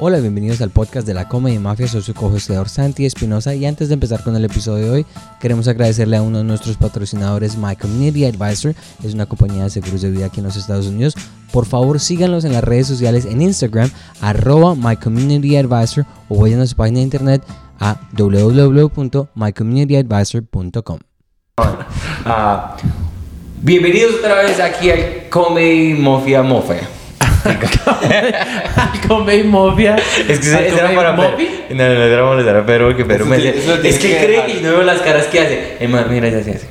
Hola, bienvenidos al podcast de la Comedy Mafia. Soy su Santi Espinosa y antes de empezar con el episodio de hoy, queremos agradecerle a uno de nuestros patrocinadores, My Community Advisor. Es una compañía de seguros de vida aquí en los Estados Unidos. Por favor, síganlos en las redes sociales en Instagram, arroba My Community Advisor o vayan a su página de internet a www.mycommunityadvisor.com. Ah, bienvenidos otra vez aquí al Comedy Mafia Mafia. al Mafia. Es que ¿Al ese era para. Mafia? No, no, era para molestar a Pedro porque Pedro Eso me lo Es que que cree y no veo las caras que hace. Es más, mira, ya se hace.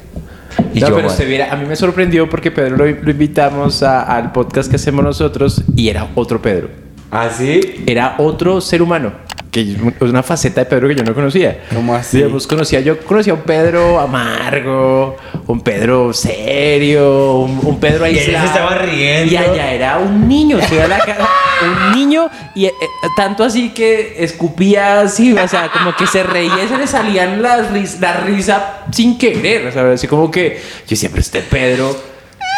Y no, yo, pero usted viera, a mí me sorprendió porque Pedro lo, lo invitamos a- al podcast que hacemos nosotros y era otro Pedro. ¿Ah, sí? Era otro ser humano. Que es una faceta de Pedro que yo no conocía. ¿Cómo así? Digamos, conocía, yo conocía a un Pedro amargo, un Pedro serio, un, un Pedro Y él se aislado. estaba riendo. Y allá era un niño, se veía la cara, un niño, y eh, tanto así que escupía así, o sea, como que se reía y se le salían las ris- la risa sin querer, o sea, así como que yo siempre este Pedro,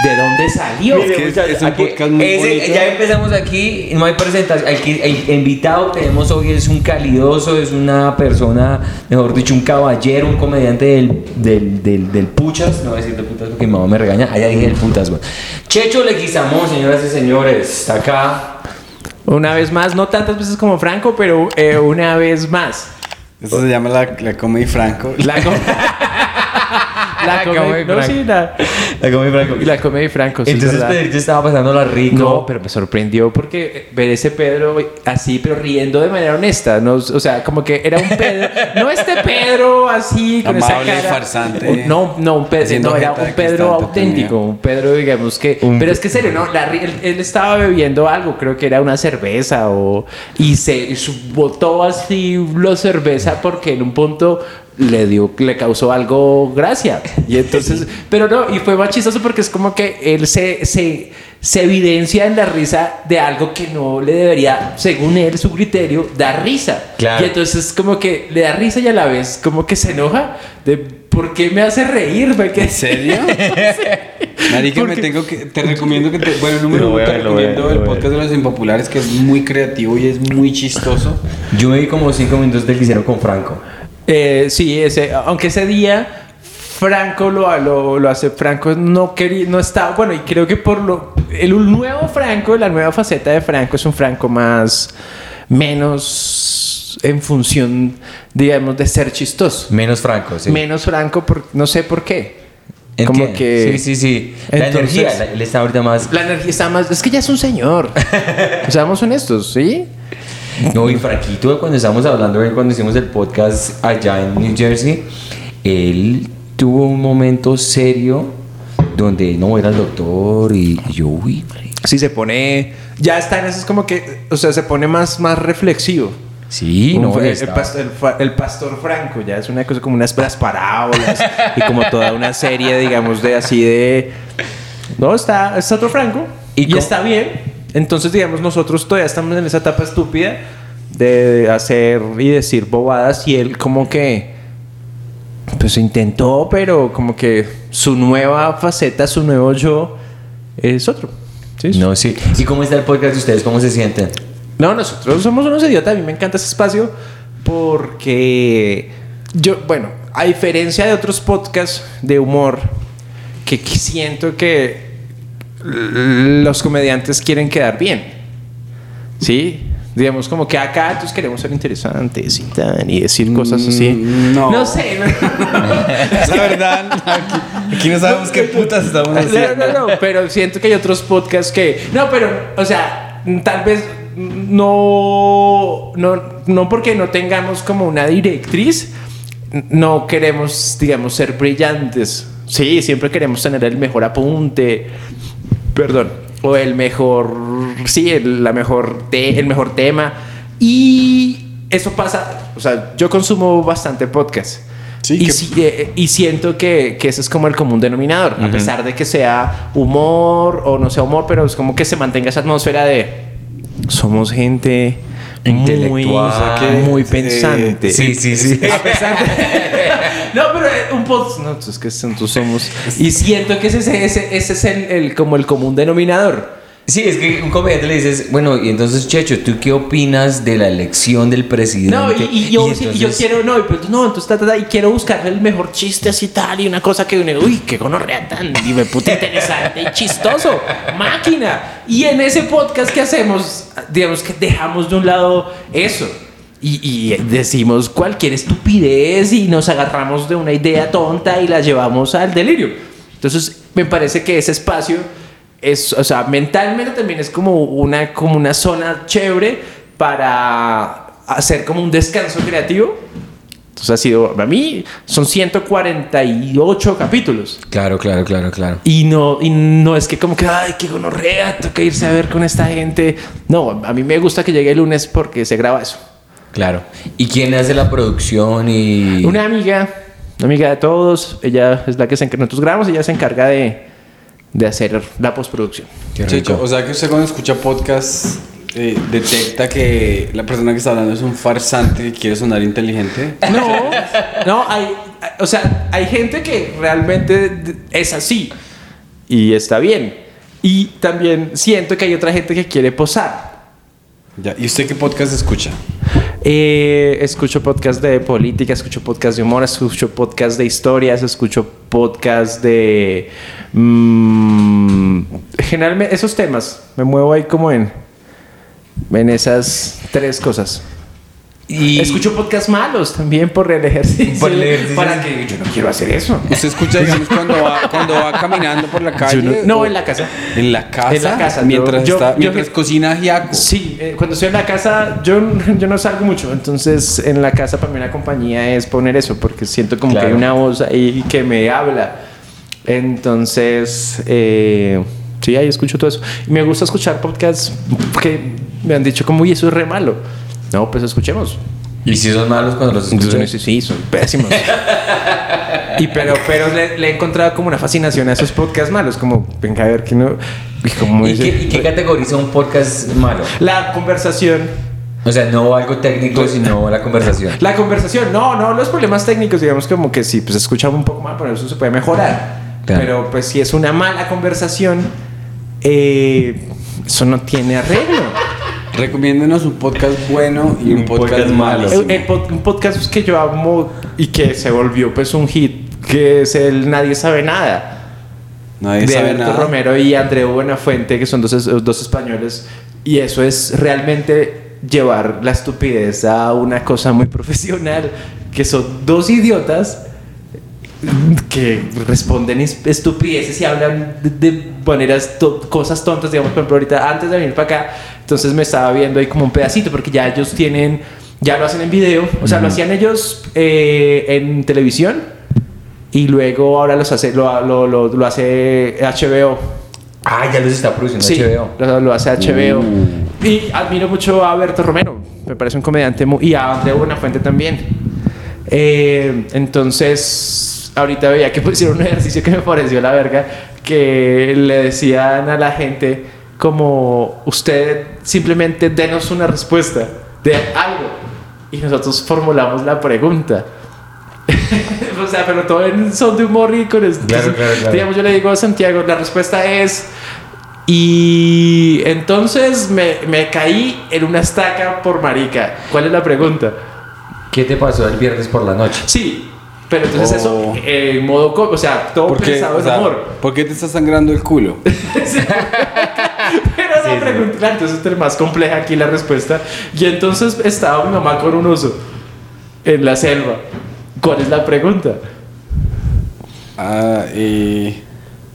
¿de dónde salió? Mire, que es- un aquí- podcast muy ese- bonito. Ya empezamos aquí, no hay presentación. El, que- el invitado que tenemos hoy es un calidoso, es una persona, mejor dicho, un caballero, un comediante del, del, del, del puchas. No voy a decir del putas porque mi mamá me regaña. Allá dije del putas, güey. Checho Leguizamón, señoras y señores, está acá. Una vez más, no tantas veces como Franco, pero eh, una vez más. Eso se llama la, la Comedy Franco. La, com- la Comedy comedia, no, sí, la, La comí franco. la comedia Franco, sí, Entonces ¿verdad? Pedrito estaba pasándola rico. No, pero me sorprendió porque ver ese Pedro así, pero riendo de manera honesta. No, o sea, como que era un Pedro. no este Pedro así, con Amable, esa cara. farsante. No, no, un Pedro. No, era un Pedro auténtico. tenía. Un Pedro, digamos que. Un pero es que serio, no. La él, él estaba bebiendo algo, creo que era una cerveza o. Y se y botó así la cerveza porque en un punto le dio, le causó algo gracia. Y entonces, pero no, y fue más chistoso porque es como que él se, se, se evidencia en la risa de algo que no le debería, según él, su criterio, dar risa. Claro. Y entonces como que le da risa y a la vez como que se enoja de por qué me hace reír, porque ¿En serio? Marica, me tengo que... Te recomiendo que te... Bueno, número uno, te recomiendo el podcast de los impopulares que es muy creativo y es muy chistoso. Yo me vi como cinco minutos del que hicieron con Franco. Eh, sí, ese, aunque ese día Franco lo, lo, lo hace, Franco no quería, no estaba, bueno, y creo que por lo, el nuevo Franco, la nueva faceta de Franco es un Franco más, menos en función, digamos, de ser chistoso. Menos Franco, sí. Menos Franco, por, no sé por qué. Como que... Sí, sí, sí. La Entonces- energía, la- él está ahorita más... La energía está más... Es que ya es un señor. Seamos honestos, ¿sí? No, y Franquito, cuando estábamos hablando de él, cuando hicimos el podcast allá en New Jersey, él tuvo un momento serio donde no era el doctor y, y yo, uy. Sí, se pone... Ya está en eso, es como que... O sea, se pone más, más reflexivo. Sí, no, el, está- pastor, el el pastor Franco ya es una cosa como unas las parábolas y como toda una serie, digamos, de así de. No, está, está otro Franco ¿Y y, está bien. Entonces, digamos, nosotros todavía estamos en esa etapa estúpida de hacer y decir bobadas y él, como que. Pues intentó, pero como que su nueva faceta, su nuevo yo es otro. Sí, No, sí. ¿Y cómo está el podcast de ustedes? ¿Cómo se sienten? no, nosotros somos unos idiotas. A mí me encanta ese espacio porque yo, bueno, a diferencia de otros podcasts de humor, que qu- siento que los comediantes quieren quedar bien. ¿Sí? Digamos, como que acá entonces queremos ser interesantes y tal, y decir cosas así. Mm, no. No sé. La verdad, aquí, aquí no sabemos qué putas estamos No, haciendo. no, no, pero siento que hay otros podcasts que. No, pero, o sea, tal vez no. No, no porque no tengamos como una directriz, no queremos, digamos, ser brillantes. Sí, siempre queremos tener el mejor apunte. Perdón. O el mejor. Sí, el, la mejor te- el mejor tema. Y eso pasa. O sea, yo consumo bastante podcast. Sí, y, que- si- eh, y siento que, que ese es como el común denominador, a pesar de que sea humor o no sea humor, pero es como que se mantenga esa atmósfera de somos gente Intelectual. muy, O sea que, muy eh, pensante. Sí, sí, sí. A pesar de- no, pero eh, un podcast. No, es que nosotros somos. Y siento que ese, ese, ese es el, el- como el común denominador. Sí, es que un comediante le dices, bueno, y entonces, Checho, ¿tú qué opinas de la elección del presidente? No, y, y yo, sí, y yo entonces- quiero, no, y pues, no, entonces, ta, ta, ta, y quiero buscarle el mejor chiste así tal, y una cosa que uno, uy, qué gonorrea tan, dime, puta interesante y chistoso, máquina. Y en ese podcast que hacemos, digamos que dejamos de un lado eso. Y, y decimos cualquier estupidez y nos agarramos de una idea tonta y la llevamos al delirio. Entonces, me parece que ese espacio es, o sea, mentalmente también es como una, como una zona chévere para hacer como un descanso creativo. Entonces ha sido, a mí son 148 capítulos. Claro, claro, claro, claro. Y no, y no es que como que, ay, qué gonorrea, toca irse a ver con esta gente. No, a mí me gusta que llegue el lunes porque se graba eso. Claro. ¿Y quién hace la producción y...? Una amiga, una amiga de todos, ella es la que se encarga, nosotros grabamos, ella se encarga de, de hacer la postproducción. O sea que usted cuando escucha podcast eh, detecta que la persona que está hablando es un farsante que quiere sonar inteligente. No, no, hay, hay- o sea, hay gente que realmente es así y está bien. Y también siento que hay otra gente que quiere posar. ¿Y usted qué podcast escucha? Eh, escucho podcast de política, escucho podcast de humor, escucho podcast de historias, escucho podcast de... mm, generalmente esos temas, me muevo ahí como en, en esas tres cosas. Y... Escucho podcasts malos también por el ejercicio. Por el ejercicio. Para que yo no quiero hacer eso. ¿Usted escucha, cuando va, cuando va caminando por la calle? No, en la casa. ¿En la casa? En la casa, Mientras, yo- está, yo- mientras yo- cocina ajiaco. Sí, eh, cuando estoy en la casa, yo, yo no salgo mucho. Entonces, en la casa para mí una compañía es poner eso, porque siento como Claro. que hay una voz ahí que me habla. Entonces, eh, sí, ahí escucho todo eso. Y me gusta escuchar podcasts que me han dicho como, uy, eso es re malo. No, pues escuchemos. ¿Y si son malos cuando los escuchas? sí, sí, son pésimos. y pero, pero le, le he encontrado como una fascinación a esos podcasts malos, como, venga a ver que no. Y como ¿Y dice- qué, y qué categoriza un podcast malo? La conversación. O sea, no algo técnico, sino la conversación. La conversación, no, no, los problemas técnicos, digamos como que sí, pues escuchamos un poco mal, pero eso se puede mejorar. Claro. Pero pues si es una mala conversación, eh, eso no tiene arreglo. Recomiéndenos un podcast bueno y un, Un podcast, podcast malo. malo. El- el pod- un podcast que yo amo y que se volvió pues un hit, que es el Nadie sabe nada. Nadie de sabe Alberto nada. Romero y Andreu Buenafuente, que son dos, dos españoles. Y eso es realmente llevar la estupidez a una cosa muy profesional, que son dos idiotas que responden es- estupideces y hablan de, de maneras, to- cosas tontas, digamos, por ejemplo, ahorita antes de venir para acá, entonces me estaba viendo ahí como un pedacito, porque ya ellos tienen, ya lo hacen en video, o sea, lo hacían ellos eh, en televisión y luego ahora los hace, lo, lo, lo, lo hace HBO. Ah, ya los está produciendo Sí, HBO. Lo, lo hace HBO. Y admiro mucho a Berto Romero. Me parece un comediante muy... Y a Andreu Buenafuente también. Eh, entonces, ahorita veía que pusieron un ejercicio que me pareció la verga. Que le decían a la gente como... Usted simplemente denos una respuesta de algo. Y nosotros formulamos la pregunta. o sea, pero todo en son de humor y con esto. Claro, claro, claro. Digamos, yo le digo a Santiago, la respuesta es... Y entonces me, me caí en una estaca por marica. ¿Cuál es la pregunta? ¿Qué te pasó el viernes por la noche? Sí, pero entonces Oh. eso eh, en modo... O sea, todo ¿Por qué, pensado o en sea, humor. ¿Por qué te está sangrando el culo? Pero la pregunta, claro, entonces es más compleja aquí la respuesta. Y entonces estaba mi mamá con un oso en la selva. ¿Cuál es la pregunta? Ah, y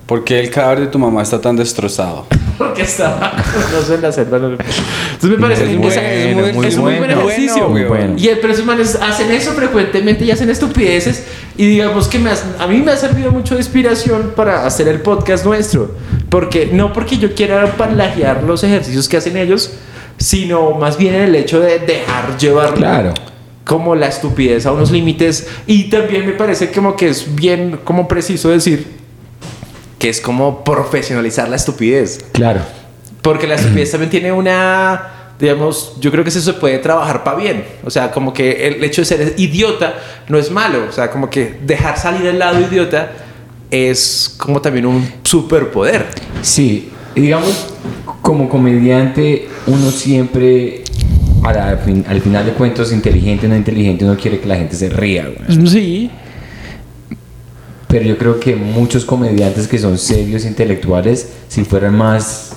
¿Por qué el cadáver de tu mamá está tan destrozado? Porque estaba un oso en la selva. no- Entonces me parece Es que muy esa- es, bueno, muy es un muy buen bueno. ejercicio. Muy bueno. Y el, pero esos manes hacen eso frecuentemente y hacen estupideces. Y digamos que me has- a mí me ha servido mucho de inspiración para hacer el podcast nuestro. Porque no porque yo quiera plagiar los ejercicios que hacen ellos, sino más bien el hecho de dejar llevar Claro. como la estupidez a unos límites. Y también me parece como que es bien como preciso decir que es como profesionalizar la estupidez. Claro. Porque la estupidez también tiene una, digamos, yo creo que eso se puede trabajar para bien. O sea, como que el hecho de ser idiota no es malo. O sea, como que dejar salir el lado idiota es como también un superpoder. Sí, y digamos, como comediante, uno siempre, a la fin- al final de cuentos, inteligente o no inteligente, uno quiere que la gente se ría, güey. Sí. Pero yo creo que muchos comediantes que son serios intelectuales, si fueran más...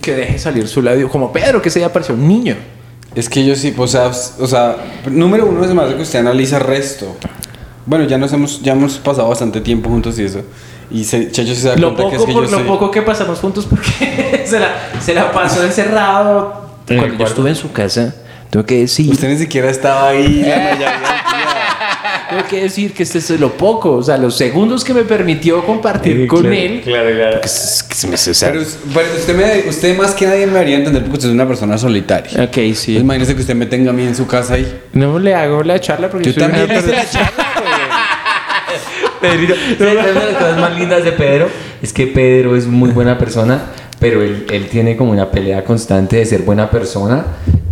Que deje salir su labio. Como Pedro, que se ya pareció un niño. Es que yo sí, o sea, o sea, número uno es más de que usted analiza resto. Bueno, ya nos hemos, ya hemos pasado bastante tiempo juntos y eso. Y se, Checho sí se da Lo cuenta poco, que es que por yo lo soy- poco que pasamos juntos porque se la, se la pasó encerrado. En el Cuando yo estuve en su casa, tengo que decir, Usted ni siquiera estaba ahí. la mayoría del día. Tengo que decir que este es lo poco, o sea, los segundos que me permitió compartir con él. Claro, claro. que es- que se me- o sea, Pero, pero usted, me- usted más que nadie me debería entender porque usted es una persona solitaria. Ok, sí. Entonces, imagínese que usted me tenga a mí en su casa ahí. No le hago la charla porque Yo soy una también hice persona- la charla, Pedrito, ¿sabes una de las cosas más lindas de Pedro es que Pedro es muy buena persona, pero él, él tiene como una pelea constante de ser buena persona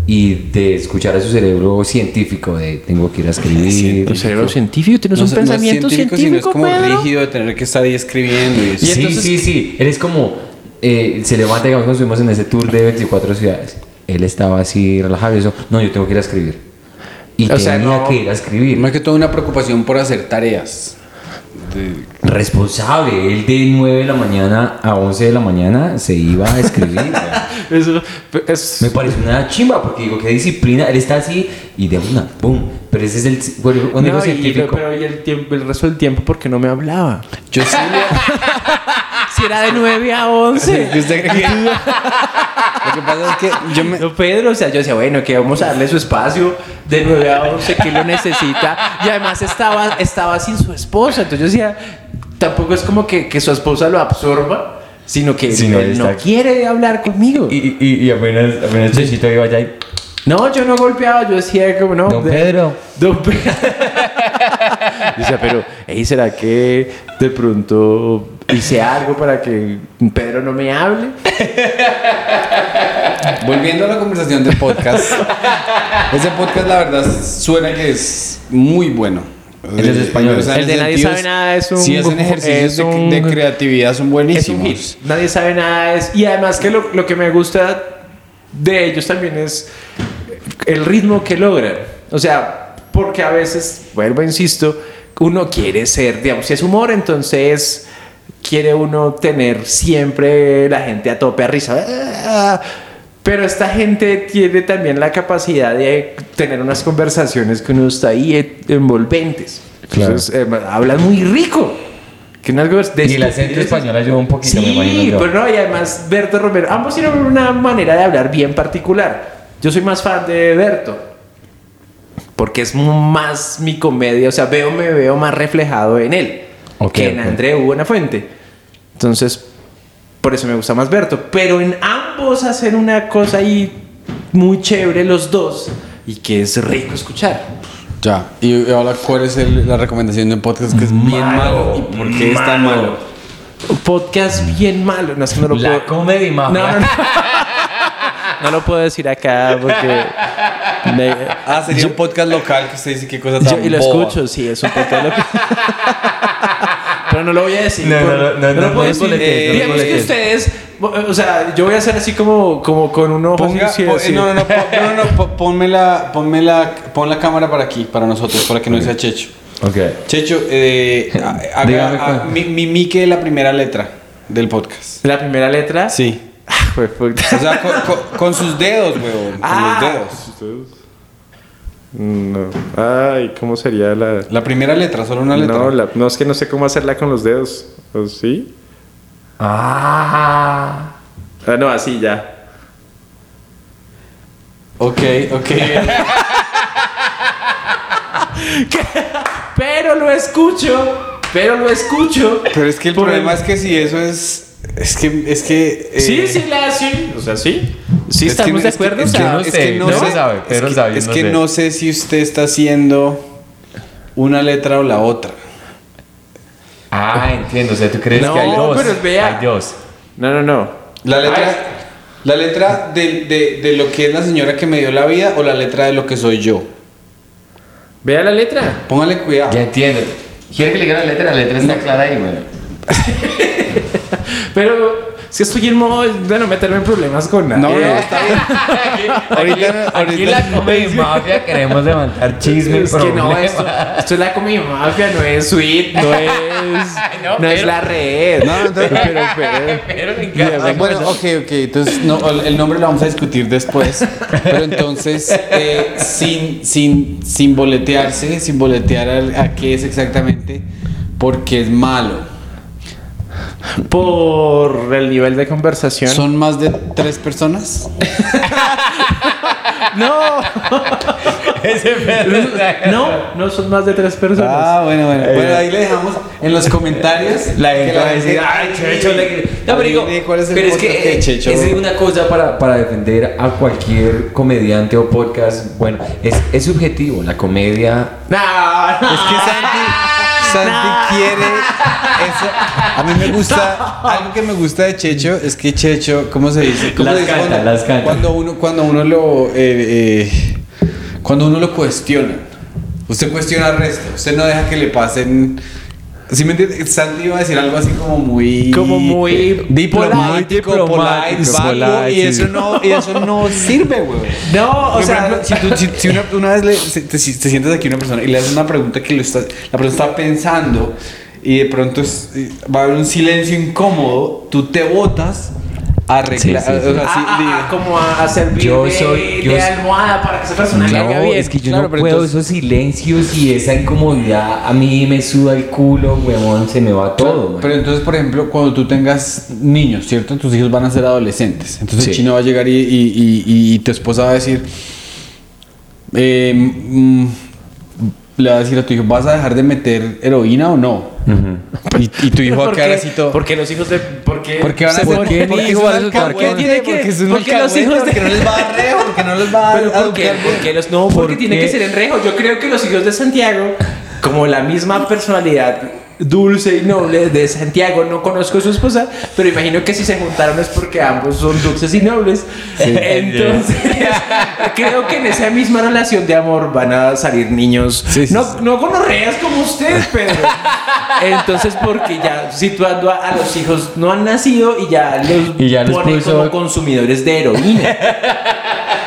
y de escuchar a su cerebro científico de tengo que ir a escribir. El cerebro científico, tienes un es- pensamiento es científico, sino es como Pedro? rígido de tener que estar ahí escribiendo. Y eso. sí, entonces- sí, sí. Él es como. eh, se levanta, digamos, cuando estuvimos en ese tour de 24 ciudades. Él estaba así relajado y eso. No, yo tengo que ir a escribir. Y O tenía sea, no- que ir a escribir. Más que todo una preocupación por hacer tareas. De- Responsable. Él de 9 de la mañana a 11 de la mañana se iba a escribir. Eso es... Me parece una chimba porque digo, qué disciplina. Él está así y de una, boom. Pero ese es el. Digo No, y- científico. pero y el, tiempo, el resto del tiempo, ¿por qué no me hablaba? Yo sí Si era de 9 a 11. ¿Y usted cree que- que pasa es que yo me... No, Pedro, o sea, yo decía, bueno, que vamos a darle su espacio de 9 a 11 que lo necesita. Y además estaba, estaba sin su esposa. Entonces yo decía, tampoco es como que, que su esposa lo absorba, sino que Sí, no, él no quiere hablar conmigo. Y, y, y apenas, apenas Chechito iba allá y. No, yo no golpeaba, yo decía como no. Don de- Pedro. Don Pedro. Decía, pero, ey, ¿será que de pronto hice algo para que Pedro no me hable? Volviendo a la conversación del podcast. ese podcast, la verdad, suena que es muy bueno. El de español. O sea, El de Nadie sabe nada es un- Si hacen ejercicios es de, creatividad, son Es un buenísimos. Nadie sabe nada. Es, y además que lo, lo que me gusta de ellos también es el ritmo que logran. O sea, porque a veces, vuelvo, insisto, uno quiere ser, digamos, si es humor, entonces quiere uno tener siempre la gente a tope a risa. Pero esta gente tiene también la capacidad de tener unas conversaciones que uno está ahí eh, envolventes. Claro. Entonces, eh, hablan muy rico. Que unas cosas de Y el acento español ayuda un poquito, me Sí, imagino yo. pero no, y además Berto Romero, ambos tienen una manera de hablar bien particular. Yo soy más fan de Berto, porque es más mi comedia, o sea, veo, me veo más reflejado en él Ok, que en ok. Andreu Buenafuente. Entonces, por eso me gusta más Berto. Pero en ambos hacen una cosa ahí muy chévere los dos y que es rico escuchar. Ya. Y ahora, ¿cuál es el- la recomendación de un podcast que es bien malo? ¿Y por qué es tan malo? Podcast bien malo, no es que no lo La puedo... comedy. No, no, no. No lo puedo decir acá porque. me- Ah, sería un podcast local que usted dice qué cosa yo- tan y lo boba. escucho, sí, es un podcast loco. Pero no lo voy a decir. No, no, no, no, lo no, puedo no decir. boletees, no Digamos que boletees. ustedes. O sea, yo voy a hacer así como, como con un ojo Ponga, así, no, no, no, pon- no, no, no, pon- ponme la, ponme la, pon la cámara para aquí, para nosotros, para que no sea Checho. Ok. Checho, eh, ha- haga- cuál. mi- mimique la primera letra del podcast. La primera letra. Sí. Ah. O sea, con, con- con sus dedos, weón. Con Ah. los dedos. No. Ay, ¿cómo sería la.? La primera letra, solo una letra. No, la- no, es que no sé cómo hacerla con los dedos. ¿O sí? Ah. Ah, no, así ya. Ok, ok. Pero lo escucho. Pero lo escucho. Pero es que el Por problema el- es que si eso es. Es que. Es que eh, Sí, sí, la sí. O sea, sí. Sí, es que- estamos de es que- acuerdo. es o que sea, no es sé, que no se sabe, es Pedro que- sabe, yo Es no que sé. no sé si usted está haciendo una letra o la otra. Ah, entiendo. O sea, tú crees No, que hay dos. pero vea. Hay dos. No, no, no. La letra. La letra de, de, de lo que es la señora que me dio la vida o la letra de lo que soy yo. Vea la letra. Póngale cuidado. Ya entiendo. ¿Quiere que le diga la letra? La letra está clara ahí, güey. Pero es que estoy en modo de no meterme en problemas con nadie. No, no, está bien. ahorita, Aquí ahorita- la Comedy Mafia queremos levantar chisme. Es que no, problemas. esto, esto es la comida mafia, no es suite, no es, no, No, es pero- la red. No, entonces- pero, pero, Pero me encanta. Bueno, ok, ok. Entonces, no, el nombre lo vamos a discutir después. Pero entonces, eh, sin, sin, sin boletearse, sin boletear a, a qué es exactamente, porque es malo. Por el nivel de conversación. ¿Son más de tres personas? No, no, no son más de tres personas. Ah, bueno, bueno. Bueno, ahí le dejamos en los comentarios. La que gente va a decir, ay, Checho le No, pero digo, cuál es el pero es que eh, Checho. es una cosa para, para defender a cualquier comediante o podcast. Bueno, es, es subjetivo. La comedia No, no. Es que Santi, Santi quiere eso. A mí me gusta, algo que me gusta de Checho es que Checho, ¿cómo se dice? ¿Cómo Las se dice canta, cuando, las canta. cuando uno, cuando uno lo, eh, eh, cuando uno lo cuestiona. Usted cuestiona al resto. Usted no deja que le pasen. ¿Sí me entiende? Santi iba a decir algo así como muy. Como muy diplomático, polite, polite, y eso no, y eso no sirve, güey. No, o sea, si, tú- si- si una, una vez le- se- te, si te sientas aquí a una persona y le haces una pregunta que lo está, la persona está pensando y de pronto es- va a haber un silencio incómodo, tú te botas arreglar. Sí, sí, sí. o sea, sí, a- a- digo, a- como a, servir Yo de, soy- yo de almohada para que esa persona le haga No, bien. es que yo Claro, no pero puedo entonces- esos silencios y esa incomodidad. A mí me suda el culo, huevón, se me va todo. Pero entonces, por ejemplo, cuando tú tengas niños, ¿cierto? Tus hijos van a ser adolescentes. Entonces Sí. el chino va a llegar y, y- y- y tu esposa va a decir, eh, mm, le va a decir a tu hijo, ¿vas a dejar de meter heroína o no? y, y tu hijo va a ¿Por quedar qué? así todo. Porque los hijos de. Porque, Porque van a se ser porque, resultar alcahuete, con- tiene que- porque porque los hijos de- porque no les va a dar reo, porque no les va a Pero ¿por qué? Porque los, no, porque ¿Por tiene qué? que ser en rejo. Yo creo que los hijos de Santiago, como la misma personalidad dulce y noble de Santiago, no conozco a su esposa, pero imagino que si se juntaron es porque ambos son dulces y nobles. Entonces, creo que en esa misma relación de amor van a salir niños, Sí, sí, no, no gonorreas como usted, Pedro. Entonces, porque ya situando a, a los hijos no han nacido y ya los Y ya los pone puso- como consumidores de heroína.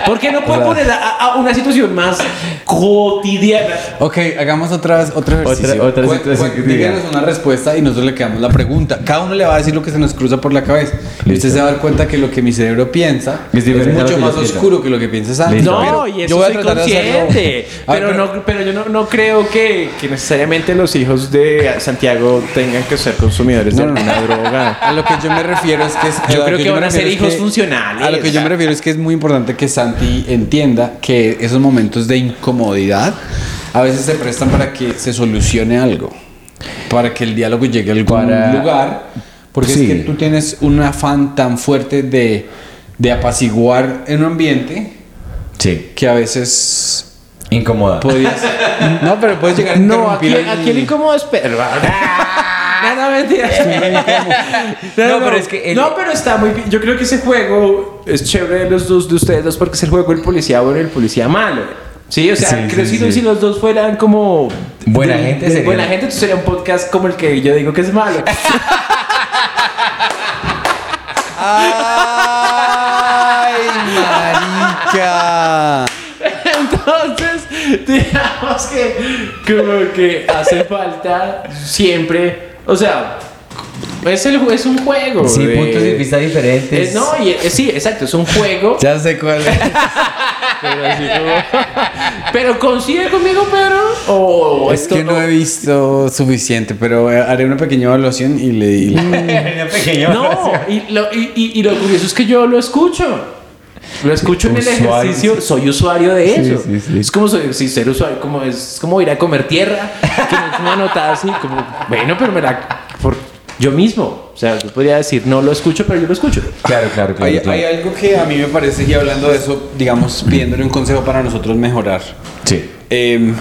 ¿Por qué no puede poner a, a una situación más cotidiana? Ok, hagamos otra, otro ejercicio. otra situación diga. díganos una respuesta y nosotros le quedamos la pregunta. Cada uno le va a decir lo que se nos cruza por la cabeza. Y usted se va a dar cuenta que lo que mi cerebro piensa Es mucho más yo oscuro que lo que piensa Santi. Listo. No, Pero y yo eso voy a soy consciente. A Pero, no, pero yo no, no creo que, que necesariamente los hijos de Santiago tengan que ser consumidores de No, no, no. alguna droga. A lo que yo me refiero es que es, Yo creo que yo van a ser hijos funcionales. A lo que yo me refiero es que es muy importante que Santi entienda que esos momentos de incomodidad a veces se prestan para que se solucione algo, para que el diálogo llegue a algún Para- lugar, porque Sí. es que tú tienes un afán tan fuerte de, de apaciguar en un ambiente Sí, que a veces incomoda. podías... no, pero puedes llegar a No, aquí, el- aquí el incómodo es Pedro. No, no, mentira. No, pero es que el- No, pero está muy bien. Yo creo que ese juego es chévere de los dos de ustedes dos porque es el juego del policía bueno y el policía malo. Sí, o sea, Sí, creo sí, si, sí. si los dos fueran como Buena gente sería- buena gente, entonces sería un podcast como el que yo digo que es malo. ¡Ay, marica! Entonces, digamos que como que hace falta siempre, o sea, es, el, es un juego. Sí, de- puntos de vista diferentes. Eh, no, y, eh, sí, exacto, es un juego. Ya sé cuál es. Pero, así como- pero coincide conmigo, Pedro. O Es esto que no he visto suficiente, pero eh, haré una pequeña evaluación y le... y le- pequeño. No, y lo, y, y- y lo curioso es que yo lo escucho. Lo escucho en el Usuario. ejercicio, soy usuario de Sí, eso. sí, sí. Es como soy- sí, ser usuario, como es como ir a comer tierra, que no es una nota así, como, bueno, pero me la por yo mismo. O sea, yo podría decir, no lo escucho, pero yo lo escucho. Claro, claro, claro. Hay, claro. hay algo que a mí me parece, y hablando de eso, digamos, pidiéndole un consejo para nosotros mejorar. Sí. Em,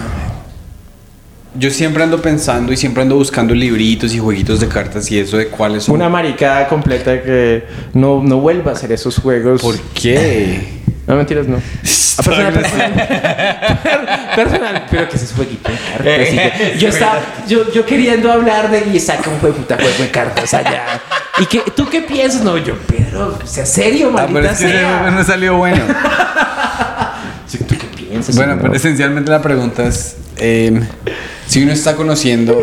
yo siempre ando pensando y siempre ando buscando libritos y jueguitos de cartas y eso de cuáles son. Una maricada completa que no, no vuelva a hacer esos juegos. ¿Por qué? No, mentiras, no. A personal, personal, personal, pero que ese es jueguito de cartas. que yo estaba, yo, yo queriendo hablar de y saca un juego de puta juego de cartas allá. ¿Y que, tú qué piensas? No, yo, Pedro, sea serio, Ah, pero maldita es que sea. no salió bueno. ¿Tú qué piensas? Bueno, no? pero esencialmente la pregunta es, eh, si uno está conociendo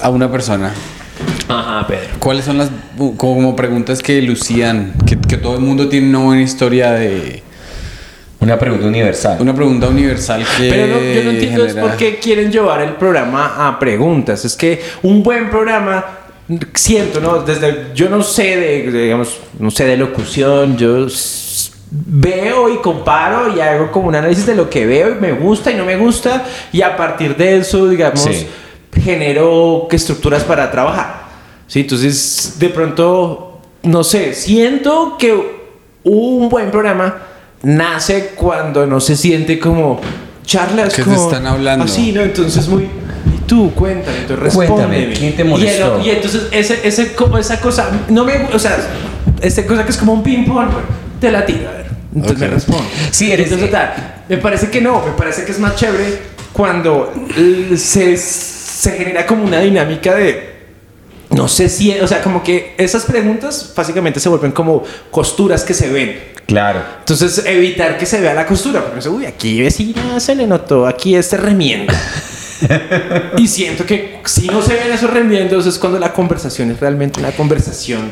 a una persona, Ajá, Pedro. ¿cuáles son las uh, como preguntas que lucían, que, que todo el mundo tiene una buena historia de... Una pregunta universal. Una pregunta universal que... Pero no- yo no entiendo es por qué quieren llevar el programa a preguntas. Es que un buen programa, siento, ¿no? Desde, yo no sé de, de, digamos, no sé de locución, yo veo y comparo y hago como un análisis de lo que veo y me gusta y no me gusta y a partir de eso, digamos, Sí. genero estructuras para trabajar. ¿Sí? Entonces, de pronto, no sé, siento que un buen programa nace cuando no se siente como charlas Que te como están hablando. así, ¿no? Entonces muy tú cuéntame, Cuéntame, respóndeme. ¿quién te Y el- molestó? Y, entonces ese, ese como esa cosa no me, o sea, esa cosa que es como un ping pong, te la tiro, a ver. Entonces me responde. Sí, eres- entonces tal. Me parece que no, me parece que es más chévere cuando se, se genera como una dinámica de no sé si, o sea, como que esas preguntas básicamente se vuelven como costuras que se ven. Claro. Entonces, evitar que se vea la costura. Porque dice, uy, aquí vecina se le notó, aquí este remiendo. y siento que si no se ven esos remiendos es cuando la conversación es realmente una conversación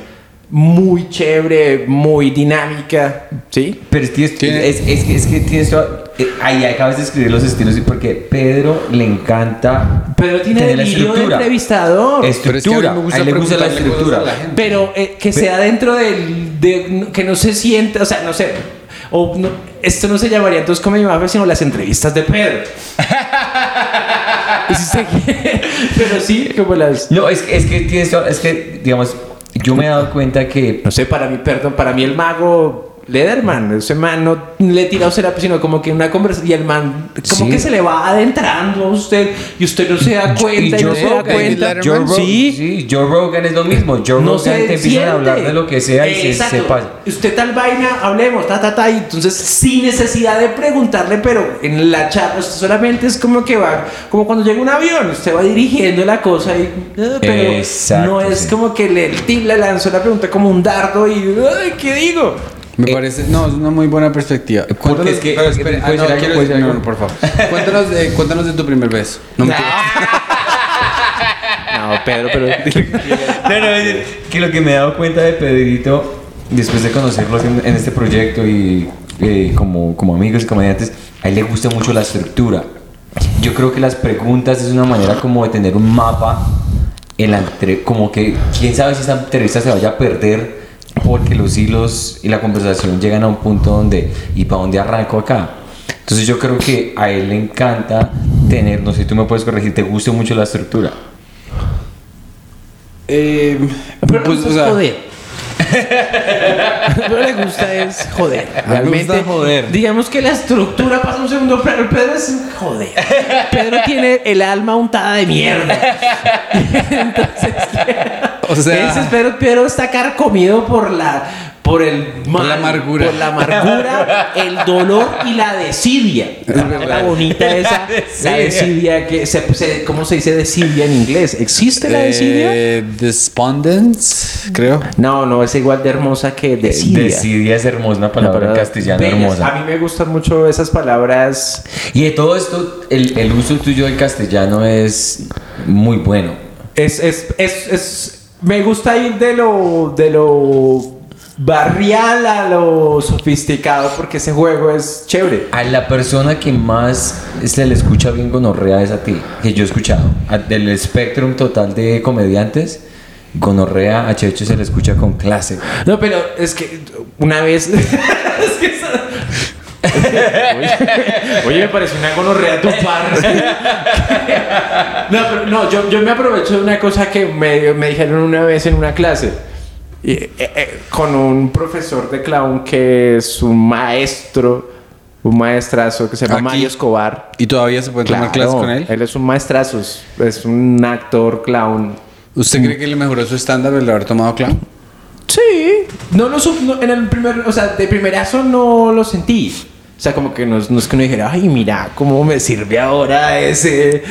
muy chévere, muy dinámica, ¿sí? Pero es que, es, es, es que- es que tienes toda- eh, Ahí acabas de escribir los estilos y porque Pedro le encanta. Pero tiene delirio de estructura. entrevistador. Pero es que a mí Estructura. me gusta a él le gusta la estructura. Pero eh, que sea dentro del. De, que no se sienta, o sea, no sé. O no- esto no se llamaría entonces Comedy Mafia, sino las entrevistas de Pedro. Pero sí, como las. No, es, que- es que tienes Es que, digamos, yo me he dado cuenta que. No sé, para mí, perdón, para mí el mago Lederman, ese man no le tira a usted la sino como que una conversación y el man como Sí. que se le va adentrando a usted y usted no se da cuenta y, no Joe se da cuenta. Joe Rogan, sí, sí, Joe Rogan es lo mismo. Joe no Rogan se te empiezan a hablar de lo que sea y se, Exacto. se pasa. Usted tal vaina, hablemos, ta, ta, ta. Y entonces, sin necesidad de preguntarle, pero en la charla, usted solamente es como que va, como cuando llega un avión, usted va dirigiendo la cosa y. eh, pero Exacto, no es sí. como que le, le lanzó la pregunta como un dardo y. Ay, ¿Qué digo? Me parece, no, es una muy buena perspectiva. Cuéntanos, es que- pero espera, ah, no, quiero decir- no, algo. no, por favor. Cuéntanos de, cuéntanos de tu primer beso. No me No, Pedro, pero. No, no, es que lo que me he dado cuenta de Pedrito, después de conocerlos en, en este proyecto y eh, como, como amigos y comediantes, a él le gusta mucho la estructura. Yo creo que las preguntas es una manera como de tener un mapa en la entre, como que quién sabe si esta entrevista se vaya a perder porque los hilos y la conversación llegan a un punto donde y para dónde arranco acá. Entonces yo creo que a él le encanta tener, no sé, tú me puedes corregir, te gusta mucho la estructura. Eh, Pero pues, o sea, joder. Lo que le gusta es joder. A mí me Realmente, gusta joder. digamos que la estructura pasa un segundo plano. Pedro es joder. Pedro tiene el alma untada de mierda. Entonces, O sea- Pedro está carcomido por la por el Por la mal, amargura. por la amargura, el dolor y la desidia. La bonita esa, la desidia que se, se- ¿cómo se dice desidia en inglés? ¿Existe la desidia? eh, Despondence, creo. No, no, es igual de hermosa que desidia. Decidia es hermosa, una palabra en palabra castellano bellas. hermosa. A mí me gustan mucho esas palabras. Y de todo esto, el, el uso tuyo del castellano es muy bueno. Es, es, es, es- me gusta ir de lo, de lo barrial a lo sofisticado porque ese juego es chévere. A la persona que más se le escucha bien gonorrea es a ti, que yo he escuchado. A- del espectrum total de comediantes, gonorrea a Checho se le escucha con clase. No, pero es que una vez. es que Oye, oye, me pareció una gonorrea tu par. no, pero no, yo, yo me aprovecho de una cosa que me, me dijeron una vez en una clase. Y, eh, eh, con un profesor de clown que es un maestro, un maestrazo que se llama Aquí. Mario Escobar. ¿Y todavía se puede tomar clases con él? Él es un maestrazo, es, es un actor clown ¿Usted cree que le mejoró su estándar el haber tomado clown? Sí, no lo no, en el primer, o sea, de primerazo no lo sentí. O sea, como que no, es- no es que uno dijera, ay, mira cómo me sirve ahora ese.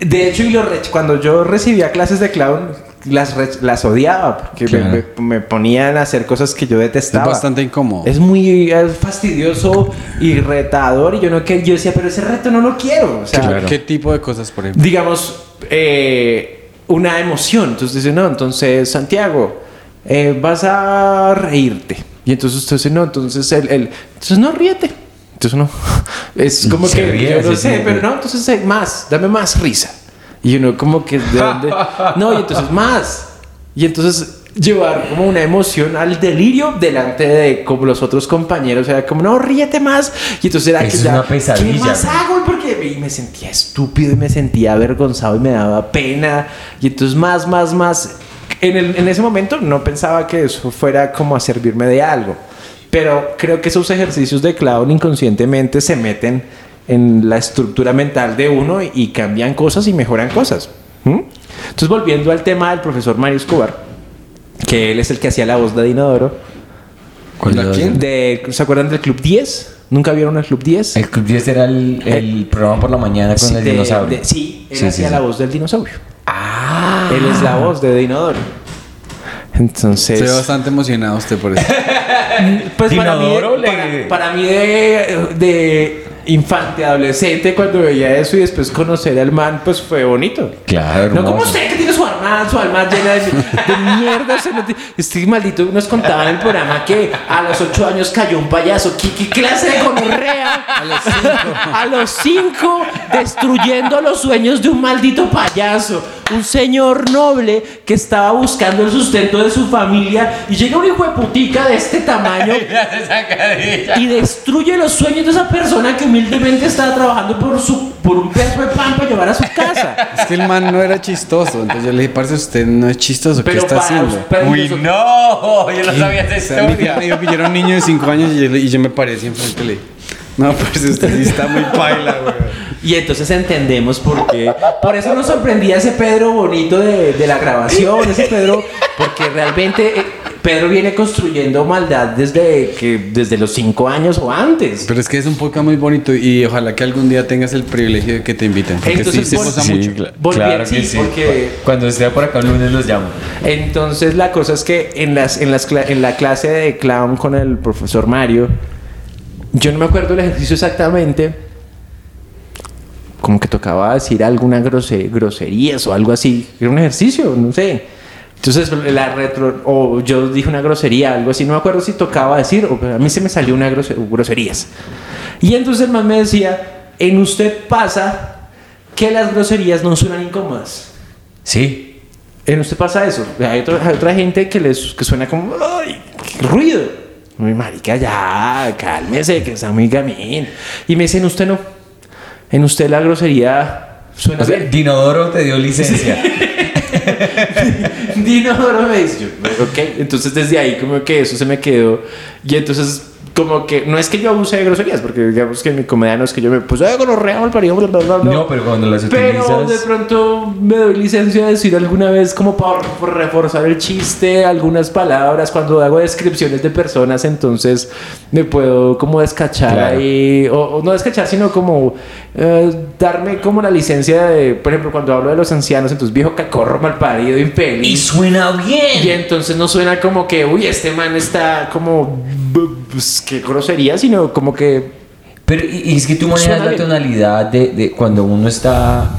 De hecho, y lo re- cuando yo recibía clases de clown, las, re- las odiaba porque me- Claro. me, me ponían a hacer cosas que yo Es detestaba. bastante incómodo. Es muy eh, fastidioso y retador y yo no que yo decía, pero ese reto no lo quiero. O sea, Claro. ¿Qué tipo de cosas, por ejemplo? digamos, eh, una emoción. Entonces dice, no, entonces Santiago, eh, vas a reírte. Y entonces usted dice, no, entonces él, él, entonces no ríete. Entonces no. Es como Se que ríe, yo no sé, pero no, entonces eh, más, dame más risa. Y uno como que de dónde. No, y entonces más. Y entonces llevar como una emoción al delirio delante de como los otros compañeros. Era como, no, ríete más. Y entonces era Eso que es ya, una pesadilla, ¿Qué más hago? Porque y me sentía estúpido y me sentía avergonzado y me daba pena. Y entonces más, más, más. En, el- en ese momento no pensaba que eso fuera como a servirme de algo. Pero creo que esos ejercicios de clown inconscientemente se meten en la estructura mental de uno y, y cambian cosas y mejoran cosas. ¿Mm? Entonces volviendo al tema del profesor Mario Escobar, que él es el que hacía la voz de Dinodoro. ¿Cuál ¿La de los- quién? De, ¿Se acuerdan del Club 10? ¿Nunca vieron el Club 10? El Club 10 era el, el programa por la mañana con Sí, el de- dinosaurio. de- sí, él Sí, hacía sí, la sí. voz del dinosaurio. Ah. Él es la voz de Dinodoro. Entonces, ve bastante emocionado usted por eso. pues para mí, Dinodoro le- para, para mí de, de infante, adolescente, cuando veía eso y después conocer al man, pues fue bonito. Claro, No como usted que tiene su su alma llena de, de mierda. se Este maldito nos contaba en el programa que a los ocho años cayó un payaso. ¿Qué, qué clase de gonorrea? A los cinco. A los cinco, destruyendo los sueños de un maldito payaso. Un señor noble que estaba buscando el sustento de su familia y llega un hijo de putica de este tamaño y destruye los sueños de esa persona que humildemente estaba trabajando por, su, por un pedazo de pan para llevar a su casa. Es que el man no era chistoso. Entonces yo le dije, parce, usted no es chistoso. ¿Qué está haciendo? Uy, no, yo no sabía esa historia. me era un niño de 5 años y yo, me paré así enfrente le no, parce, usted sí está muy paila, güey. Y entonces entendemos por qué. Por eso nos sorprendía ese Pedro bonito de, de la grabación, ese Pedro, porque realmente eh, Pedro viene construyendo maldad desde, que, desde los cinco años o antes. Pero es que es un podcast muy bonito y ojalá que algún día tengas el privilegio de que te inviten. Porque Entonces, sí se sí, mucho. claro así que sí. porque- Cuando esté por acá el lunes los llamo. Entonces la cosa es que en, las, en, las cla- en la clase de clown con el profesor Mario, yo no me acuerdo el ejercicio exactamente. Como que tocaba decir alguna grose- groserías o algo así. Era un ejercicio, no sé. Entonces la retro, o yo dije una grosería, algo así. No me acuerdo si tocaba decir, o a mí se me salió una grose- groserías. Y entonces el man me decía, en usted pasa que las groserías no suenan incómodas. Sí. En usted pasa eso. Hay otra, hay otra gente que les que suena como ¡ay! ¡Qué ruido! Muy marica, ya, cálmese, que está muy gamín. Y me dicen, usted no. En usted la grosería suena O sea, bien. Dinodoro te dio licencia. Dinodoro me dice, yo, ok. Entonces desde ahí como que eso se me quedó. Y entonces como que no es que yo abuse de groserías, porque digamos que en mi comedia no es que yo me puse, ay, gonorrea, mal parido, bla, bla, bla, bla". No, pero cuando las Pero de utilizas. pronto me doy licencia de decir alguna vez como por, por reforzar el chiste, algunas palabras, cuando hago descripciones de personas, entonces me puedo como descachar Claro. ahí, o, o no descachar, sino como eh, darme como la licencia de, por ejemplo, cuando hablo de los ancianos, entonces viejo cacorro, malparido, infeliz. Y suena bien. Y entonces no suena como que, uy, este man está como, pues, qué grosería, sino como que Pero y, y es que tú manejas Suena la tonalidad de, de cuando uno está.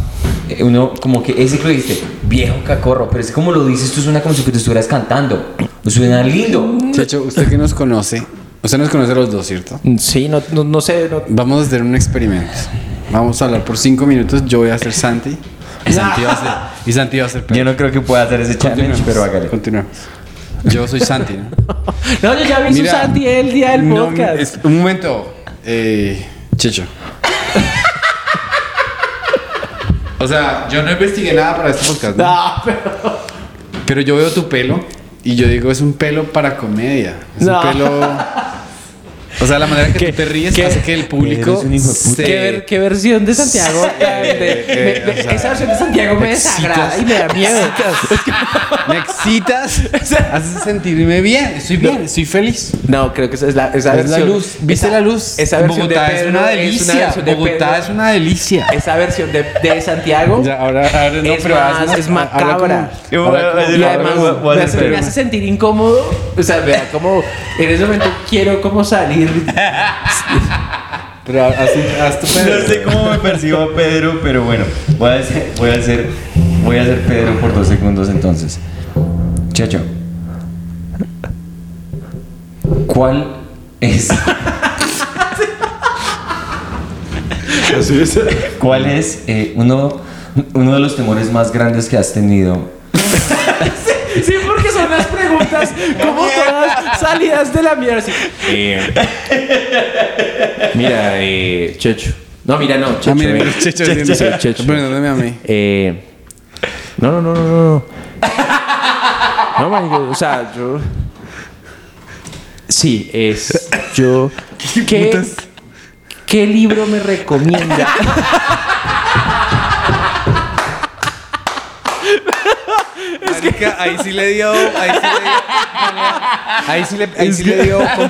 eh, Uno, como que ese que lo dijiste, viejo cacorro, pero es como lo dices, tú suena como si tú estuvieras cantando. Suena lindo. Checho, usted que nos conoce, usted nos conoce a los dos, ¿cierto? Sí, no, no, no sé. no- Vamos a hacer un experimento. Vamos a hablar por cinco minutos. Yo voy a ser Santi. Y Santi va a ser, y Santi va a ser Pedro. Yo no creo que pueda hacer ese challenge, pero hágale. Continuemos. Yo soy Santi, ¿no? No, yo ya vi su Santi el día del no, podcast. es- un momento. Eh, Checho. o sea, yo no investigué nada para este podcast, ¿no? No, pero. Pero yo veo tu pelo y yo digo, es un pelo para comedia. Es No. un pelo O sea, la manera en que tú te ríes hace que el público se- ¿Qué, ver- qué versión de Santiago? de- eh, me- o me- sea, esa versión de Santiago me desagrada y me da miedo. me excitas, haces sentirme bien. Estoy bien, estoy feliz. No, creo que esa es la, esa Es la versión. luz. ¿Viste esa- la luz? Esa versión Bogotá de es Pedro una una delicia. Bogotá es una delicia. Esa versión de, de Santiago Ya, ahora, ahora no, es, pero más, hazla- es macabra. como- como- Y además me hace sentir incómodo. O sea, vea como en ese momento quiero como salir. Pero haz, haz tu pedo. No sé cómo me percibo a Pedro, pero bueno, voy a hacer, voy a hacer, voy a hacer Pedro por dos segundos entonces. Chacho, ¿cuál es? ¿Cuál es eh, uno, uno de los temores más grandes que has tenido? Sí, porque son las preguntas como todas salidas de la mierda. así. Eh, mira, eh, Checho. No, mira, no, Checho. Ah, mira, mira, eh. Checho, Sí, haciendo- Checho. Perdóname a mí. Eh, no, no, no, no, no. No, marico, o sea, yo. Sí, es. Yo. ¿Qué, ¿Qué libro me recomienda? Marica, ahí sí le dio, ahí sí le dio, ahí sí le, ahí sí le dio com-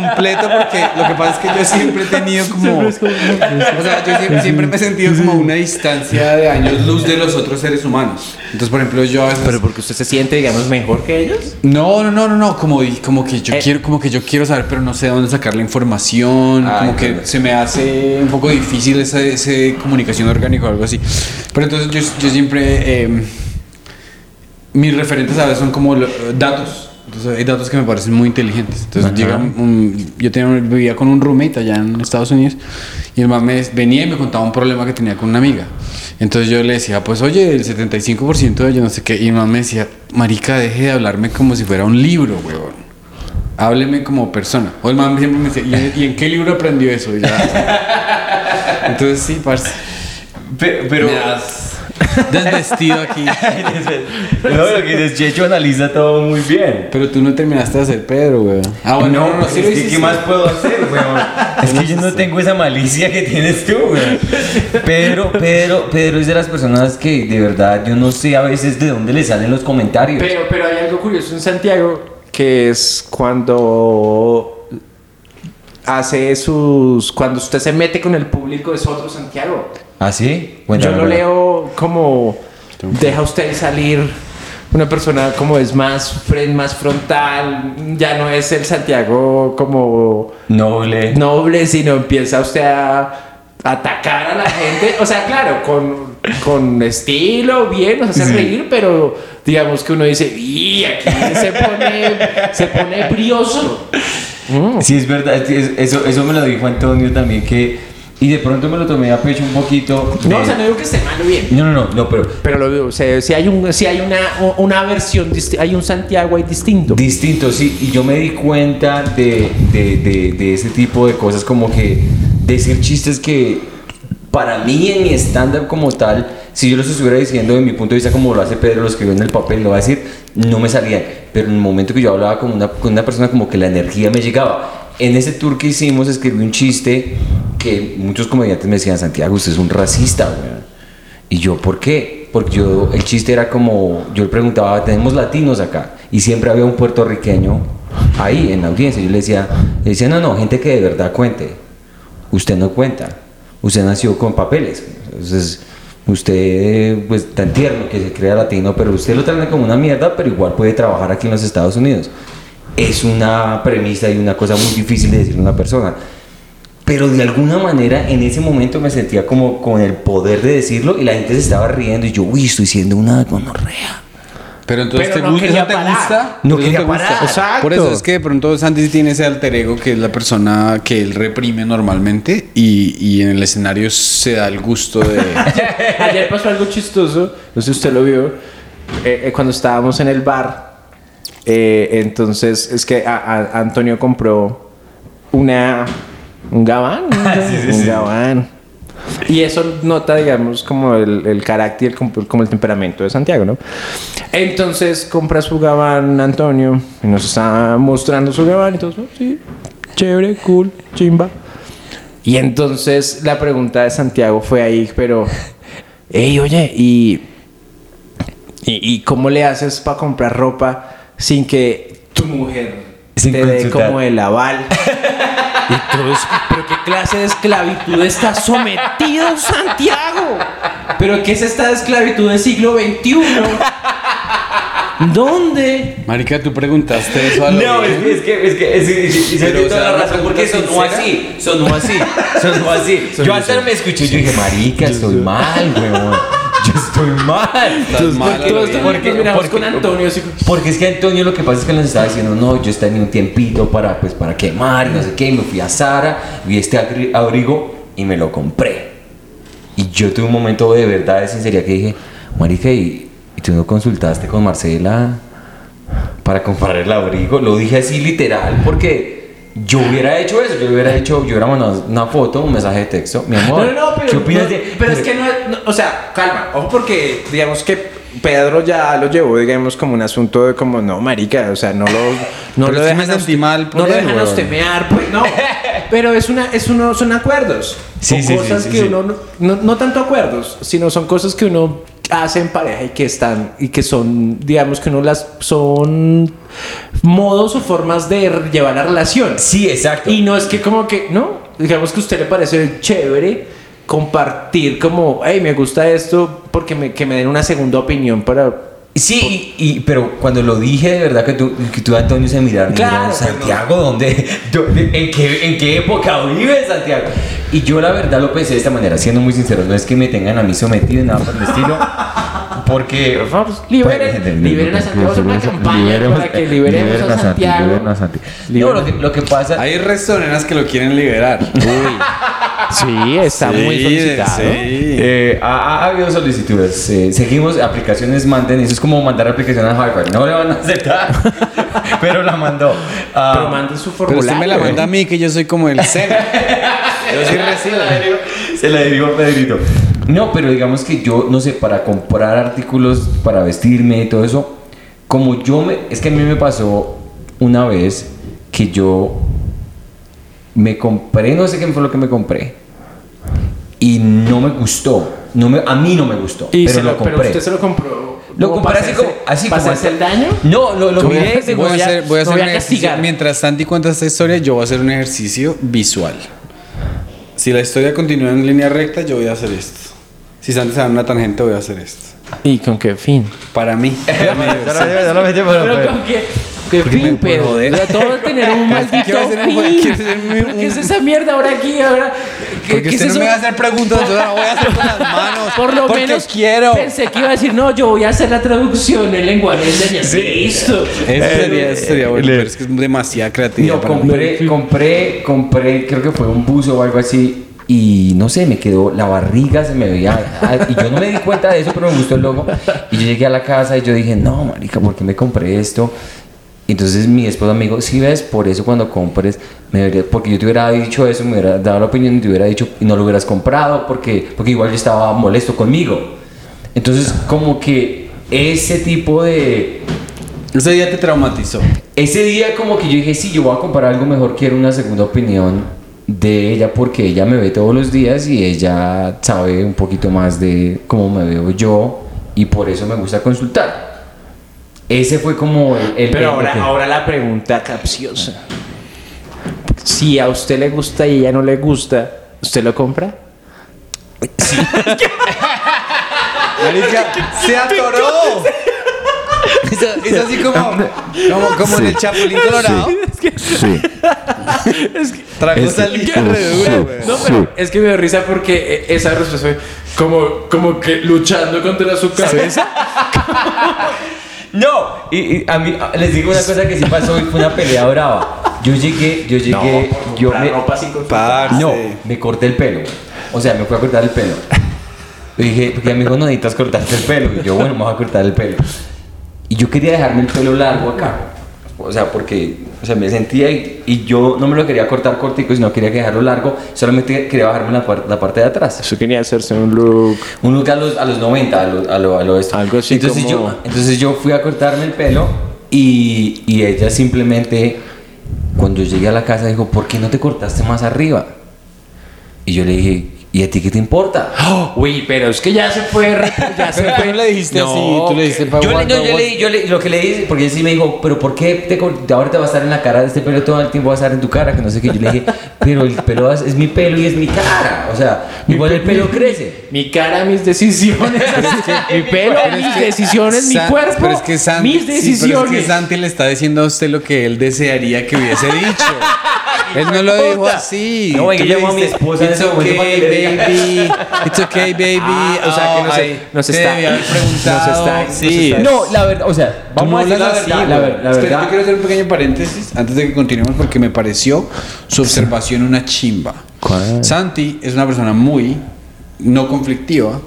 completo porque lo que pasa es que yo siempre he tenido como, o sea, yo siempre, siempre me he sentido como a una distancia de años luz de los otros seres humanos. Entonces, por ejemplo, yo a veces Pero porque usted se siente, digamos, mejor que ellos. no, no, no, no, no, como, como que yo Eh. quiero, como que yo quiero saber, pero no sé de dónde sacar la información, Ah, como que se me hace un poco difícil esa, ese comunicación orgánica o algo así. Pero entonces yo, yo siempre, eh, mis referentes a veces son como datos. Entonces hay datos que me parecen muy inteligentes. Entonces Ajá. llega un- yo tenía, vivía con un roommate allá en Estados Unidos y el man me venía y me contaba un problema que tenía con una amiga. Entonces yo le decía, pues oye, el 75% de yo no sé qué. Y el man me decía, marica, deje de hablarme como si fuera un libro, weón. Hábleme como persona. O el man siempre me decía, ¿y en, y en qué libro aprendió eso? Ya. Entonces sí, parce. Pe- Pero, has desvestido aquí. no, lo que dices, Checho analiza todo muy bien. Pero tú no terminaste de hacer Pedro, weón. Ah, bueno, no, no, sí es que. ¿qué más puedo hacer, weón? Es que yo no tengo esa malicia que tienes tú, weón. Pedro, Pedro, Pedro es de las personas que de verdad yo no sé a veces de dónde le salen los comentarios. Pero, pero hay algo curioso en Santiago que es cuando hace sus. Cuando usted se mete con el público, es otro Santiago. ¿Ah, sí? Yo lo leo como. Deja usted salir. Una persona como es más, más frontal, ya no es el Santiago como Noble. noble, sino empieza usted a atacar a la gente. O sea, claro, con, con estilo, bien, nos hace reír, pero digamos que uno dice, y aquí se pone, se pone brioso. Mm. Sí, es verdad. Eso, eso me lo dijo Antonio también que... Y de pronto me lo tomé a pecho un poquito. No, de- o sea, no digo que esté mal o bien. no, no, no, no, pero Pero lo o sea, si hay, un, si hay una, una versión, hay un Santiago ahí distinto. Distinto, sí. Y yo me di cuenta de, de, de, de ese tipo de cosas, como que decir chistes que para mí en mi estándar como tal, si yo los estuviera diciendo de mi punto de vista como lo hace Pedro, lo escribió en el papel, lo va a decir, no me salían. Pero en el momento que yo hablaba con una, con una persona, como que la energía me llegaba. En ese tour que hicimos, escribí un chiste que muchos comediantes me decían, Santiago, usted es un racista, weón. Y yo, ¿por qué? Porque yo, el chiste era como, yo le preguntaba, tenemos latinos acá, y siempre había un puertorriqueño ahí en la audiencia. Yo le decía, le decía, no, no, gente que de verdad cuente. Usted no cuenta. Usted nació con papeles. Entonces, usted, pues, tan tierno que se crea latino, pero usted lo trata como una mierda, pero igual puede trabajar aquí en los Estados Unidos. Es una premisa y una cosa muy difícil de decirle a una persona. Pero de alguna manera en ese momento me sentía como con el poder de decirlo y la gente se estaba riendo y yo, uy, estoy siendo una gonorrea. Pero entonces Pero te no gusta, quería ¿eso te gusta? No ¿Eso quería te gusta? parar. Exacto. Por eso es que de pronto Santi tiene ese alter ego que es la persona que él reprime normalmente y, y en el escenario se da el gusto de... Ayer pasó algo chistoso, no sé si usted lo vio, eh, eh, cuando estábamos en el bar. eh, entonces es que a- a- Antonio compró una un gabán, un, un gabán. Y eso nota, digamos, como el, el carácter, como, el temperamento de Santiago, ¿no? Entonces compra su gabán Antonio y nos está mostrando su gabán y. Sí. chévere, cool, chimba. Y entonces la pregunta de Santiago fue ahí, pero, hey, oye, ¿y, y, y cómo le haces para comprar ropa sin que tu mujer Sin te dé como el aval? Y todos, pero qué clase de esclavitud está sometido Santiago. Pero qué es esta esclavitud del siglo XXI. ¿Dónde? Marica, tú preguntaste eso a lo No, es que, es que, es que, es que- es que- toda la razón, porque sonó sincera. así, sonó así, sonó así. Yo hasta me escuché y yo dije, marica, estoy mal, weón. Estoy mal. Estás mal, Porque- Todos Porque- porque, miramos porque- con Antonio así. Porque es que Antonio lo que pasa es que nos estaba diciendo, no, yo tenía un tiempito para, pues, para quemar y no sé qué, y me fui a Sara, vi este abrigo y me lo compré. Y yo tuve un momento de verdad, de sinceridad que dije, marica, ¿y, y tú no consultaste con Marcela para comprar el abrigo? Lo dije así literal porque yo hubiera hecho eso, yo hubiera hecho, yo hubiera mandado una foto, un mensaje de texto, mi amor. No, no, no, pero, ¿qué opinas no, de- pero es que no, no- o sea, calma, ojo porque digamos que Pedro ya lo llevó, digamos, como un asunto de como, no, marica, o sea, no lo, no Pero lo dejan usted- mal no lo dejan pues, no, pero es una, es uno, son acuerdos, Sí, o sí, cosas sí, que sí. uno, no, no, no tanto acuerdos, sino son cosas que uno hace en pareja y que están, y que son, digamos, que uno las, son modos o formas de llevar la relación. Sí, exacto. Y no es que como que, no, digamos que a usted le parece chévere compartir como, hey, me gusta esto porque me, que me den una segunda opinión para... Sí, y, y- pero cuando lo dije de verdad que tú, que tú Antonio se miraron, Claro, Santiago, ¿dónde, dónde- en, qué, ¿en qué época vive Santiago? Y yo la verdad lo pensé de esta manera, siendo muy sincero, no es que me tengan a mí sometido en nada por el estilo, porque... Por favor, liberen, liberen a Santiago, es una campaña para que liberemos a Santiago. liberen a Santi. No, lo que, lo que pasa... Hay restoneras que lo quieren liberar. Sí, está muy solicitado. sí. Eh, ha, ha habido solicitudes. eh, seguimos, aplicaciones manden. Eso es como mandar aplicación a Harvard. No le van a aceptar, pero la mandó. Ah, Pero manden su Pero formulario. usted me la manda a mí que yo soy como el SENA. Yo sí recibo. Se la dirijo a Pedrito. No, pero digamos que yo, no sé, para comprar artículos para vestirme y todo eso, como yo me. Es que a mí me pasó una vez que yo me compré, no sé qué fue lo que me compré, y no me gustó. No me, a mí no me gustó, Y pero se lo lo, pero compré. usted se lo compró. Lo compré así como. Así ¿Para como hacerse el daño? No, lo, lo Voy a- miré. Voy a voy a- hacer, voy a hacer voy un a ejercicio. Mientras Santi cuenta esta historia, yo voy a hacer un ejercicio visual. Si la historia continúa en línea recta, yo voy a hacer esto. Si Santi se da en una tangente, voy a hacer esto. ¿Y con qué fin? Para mí. para diversión. Pero con qué, qué fin, pero joder. o sea, todo tener un maldito ¿Qué va a hacer un- fin. quiere ser un- ¿Pero ¿Qué es esa mierda ahora aquí? Ahora, ¿qué, Porque qué es no eso? me va a hacer preguntas, yo la voy a hacer con las manos. Por lo porque menos quiero. pensé que iba a decir, no, yo voy a hacer la traducción en lenguaje de señas. Listo. Eso sería, eso sería bueno, pero es que es demasiada creativa No, mí. compré, compré, compré, creo que fue un buzo o algo así. Y no sé, me quedó, la barriga se me veía. Y yo no me di cuenta de eso, pero me gustó el logo. Y yo llegué a la casa y yo dije, no, marica, ¿por qué me compré esto? Entonces mi esposa me dijo, si ves, por eso cuando compres, me debería- porque yo te hubiera dicho eso, me hubiera dado la opinión y te hubiera dicho, y no lo hubieras comprado, porque, porque igual yo estaba molesto conmigo. Entonces, como que ese tipo de, Ese día te traumatizó. ese día como que yo dije, sí, yo voy a comprar algo mejor, quiero una segunda opinión de ella porque ella me ve todos los días y ella sabe un poquito más de cómo me veo yo y por eso me gusta consultar. Ese fue como el... el- Pero ahora, que- ahora la pregunta capciosa. Si a usted le gusta y a ella no le gusta, ¿usted lo compra? Marica, se atoró. Es, es así como, como, como en el Chapulín Colorado. Sí. Trajo salida re dura, güey. No, pero es que me da risa porque eh, esa respuesta fue como, como que luchando contra su cabeza. No, y, y a mí a- les digo una cosa que sí pasó y fue una pelea brava. Yo llegué, yo llegué, yo me, Parce. No, me corté el pelo. O sea, me fui a cortar el pelo. Le dije, porque ella me dijo, no necesitas cortarte el pelo. Y yo, bueno, me voy a cortar el pelo. Y yo quería dejarme el pelo largo acá. O sea, porque o sea, me sentía y, y yo no me lo quería cortar cortico, sino quería dejarlo largo. Solamente quería bajarme la, par- la parte de atrás. Eso quería hacerse un look. Un look a los, a los 90, a lo, a lo, a lo esto. Algo así entonces como- Yo, entonces yo fui a cortarme el pelo y, y ella simplemente cuando llegué a la casa dijo, ¿por qué no te cortaste más arriba? Y yo le dije, ¿y a ti qué te importa? Uy, pero es que ya se fue. Ya se Pero fue. tú no le dijiste así, tú le dijiste pa' Yo, le, no, yo, le, yo le- lo que le dije, porque él sí me dijo, pero ¿por qué te, ahora te va a estar en la cara? Este pelo todo el tiempo va a estar en tu cara, que no sé qué. Yo le dije, pero el pelo es, es mi pelo y es mi cara. O sea, igual el pelo crece. Mi cara, mis decisiones. mi pelo, es mis que decisiones, mi cuerpo. Pero es que Santi, mis sí, pero decisiones. es que Santi le está diciendo a usted lo que él desearía que hubiese dicho. Él no lo dijo así. No, que llamó a mi esposa en It's ese momento para okay, que le diga". baby. It's okay, baby. Ah, o sea, que no se- nos te está- nos preguntado. sí. No, la verdad, o sea, vamos a decir la verdad. La, güey. ver- la Espera, verdad. Yo quiero hacer un pequeño paréntesis antes de que continuemos porque me pareció su observación una chimba. ¿Cuál? Santi es una persona muy no conflictiva,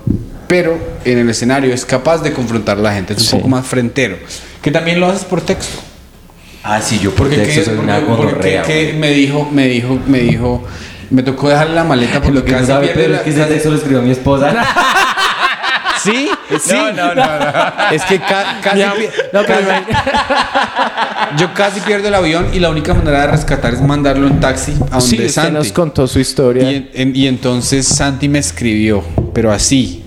pero en el escenario es capaz de confrontar a la gente. Es un Sí. poco más frentero. Que también lo haces por texto. Ah, sí, yo por Porque, texto que- soy porque- una gonorrea. que me dijo, me dijo, me dijo, me tocó dejarle la maleta porque Lo que no sabe Pedro la- es que ese texto lo escribió mi esposa. Sí, sí. No, no, no, no. Es que ca- casi, No, pero yo casi pierdo el avión y la única manera de rescatar es mandarlo en taxi a donde Sí, usted Santi. nos contó su historia. Y, en- en- y entonces Santi me escribió, pero así.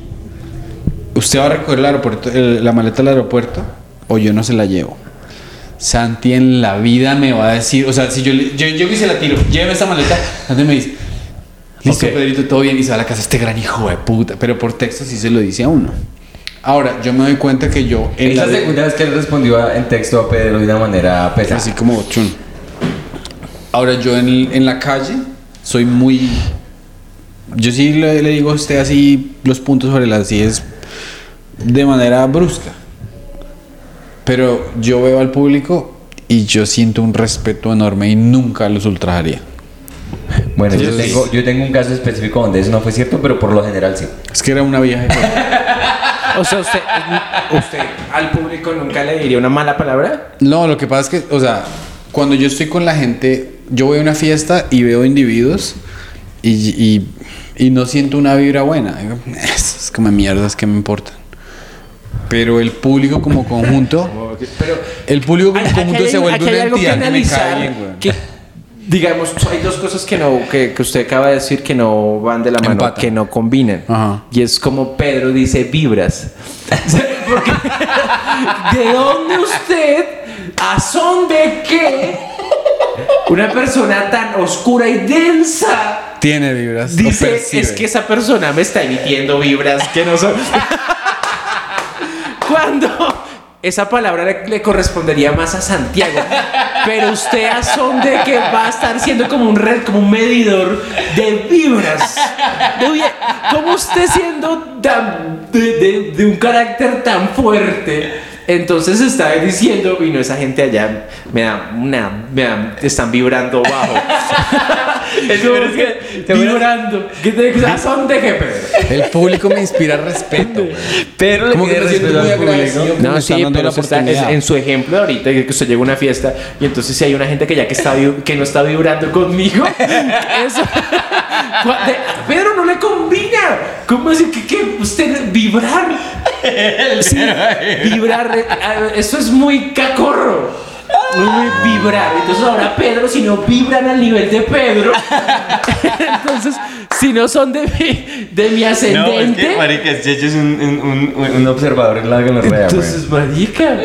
¿Usted va a recoger el aeropuerto, el- la maleta del aeropuerto o yo no se la llevo? Santi en la vida me va a decir, o sea, si yo, le- yo llego y se la tiro, lléveme esa maleta, Santi me dice, listo Ok. Pedrito, todo bien, y se va a la casa este gran hijo de puta, pero por texto sí se lo dice a uno. Ahora, yo me doy cuenta que yo en Es la la de- segunda vez que él respondió a- en texto a Pedro de una manera pesada. Así como chun. Ahora yo en, en la calle soy muy... Yo sí le, le digo a usted así los puntos sobre las es de manera brusca. Pero yo veo al público y yo siento un respeto enorme y nunca los ultrajaría. Bueno, yo tengo, yo tengo un caso específico donde eso no fue cierto, pero por lo general sí. Es que era una vieja. O sea, usted, usted al público nunca le diría una mala palabra. No, lo que pasa es que, o sea, cuando yo estoy con la gente, yo voy a una fiesta y veo individuos y, y, y no siento una vibra buena. Es como mierdas que me importan. Pero el público como conjunto, Pero el público como conjunto hay- se vuelve una algo que entidad que me bien, güey. que, digamos, hay dos cosas que no que, que usted acaba de decir que no van de la mano, Empatan. que no combinan. Ajá. Y es como Pedro dice vibras. Porque, ¿De dónde usted, a son de qué, una persona tan oscura y densa Tiene vibras. dice es que esa persona me está emitiendo vibras que no son cuando esa palabra le, correspondería más a Santiago. Pero usted a son de que va a estar siendo como un red como un medidor de vibras. ¿cómo usted siendo de, un carácter tan fuerte. Entonces está diciendo, y no esa gente allá me da una, me da- están vibrando bajo. Es Como pero es que- te vibrando. ¿Qué te ¿A son de qué, Pedro? El público me inspira respeto. güey. Pero le Como que me siento muy agradecido. No, sí, pero la usted está- es- oportunidad. en su ejemplo de ahorita que usted llega a una fiesta y entonces si hay una gente que ya que está que no está vibrando conmigo, eso Pedro no le combina. ¿Cómo así que, que usted vibrar? Sí, vibrar, eh, eso es muy cacorro. Muy vibrar. Entonces ahora Pedro, si no vibran al nivel de Pedro, entonces si no son de mi, de mi No, es ascendente, que, marica, Checho es un, un, un, un observador en la gonorrea, entonces marica.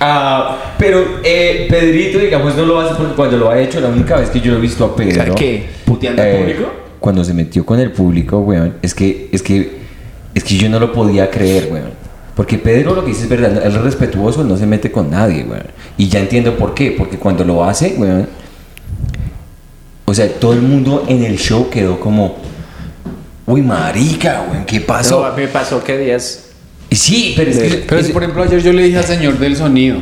Ah, pero eh, Pedrito, digamos, no lo hace porque cuando lo ha hecho, la única vez que yo lo he visto a Pedro. ¿Qué? ¿Puteando al eh, público? Cuando se metió con el público, weón, es que, es que, es que yo no lo podía creer, weón. Porque Pedro lo que dice es verdad, él es respetuoso, él no se mete con nadie, weón. Y ya entiendo por qué, porque cuando lo hace, weón, o sea, todo el mundo en el show quedó como, uy, marica, weón, ¿qué pasó? No, me pasó que días. Y sí, pero es que... Pero si, por ejemplo, ayer yo le dije al señor del sonido.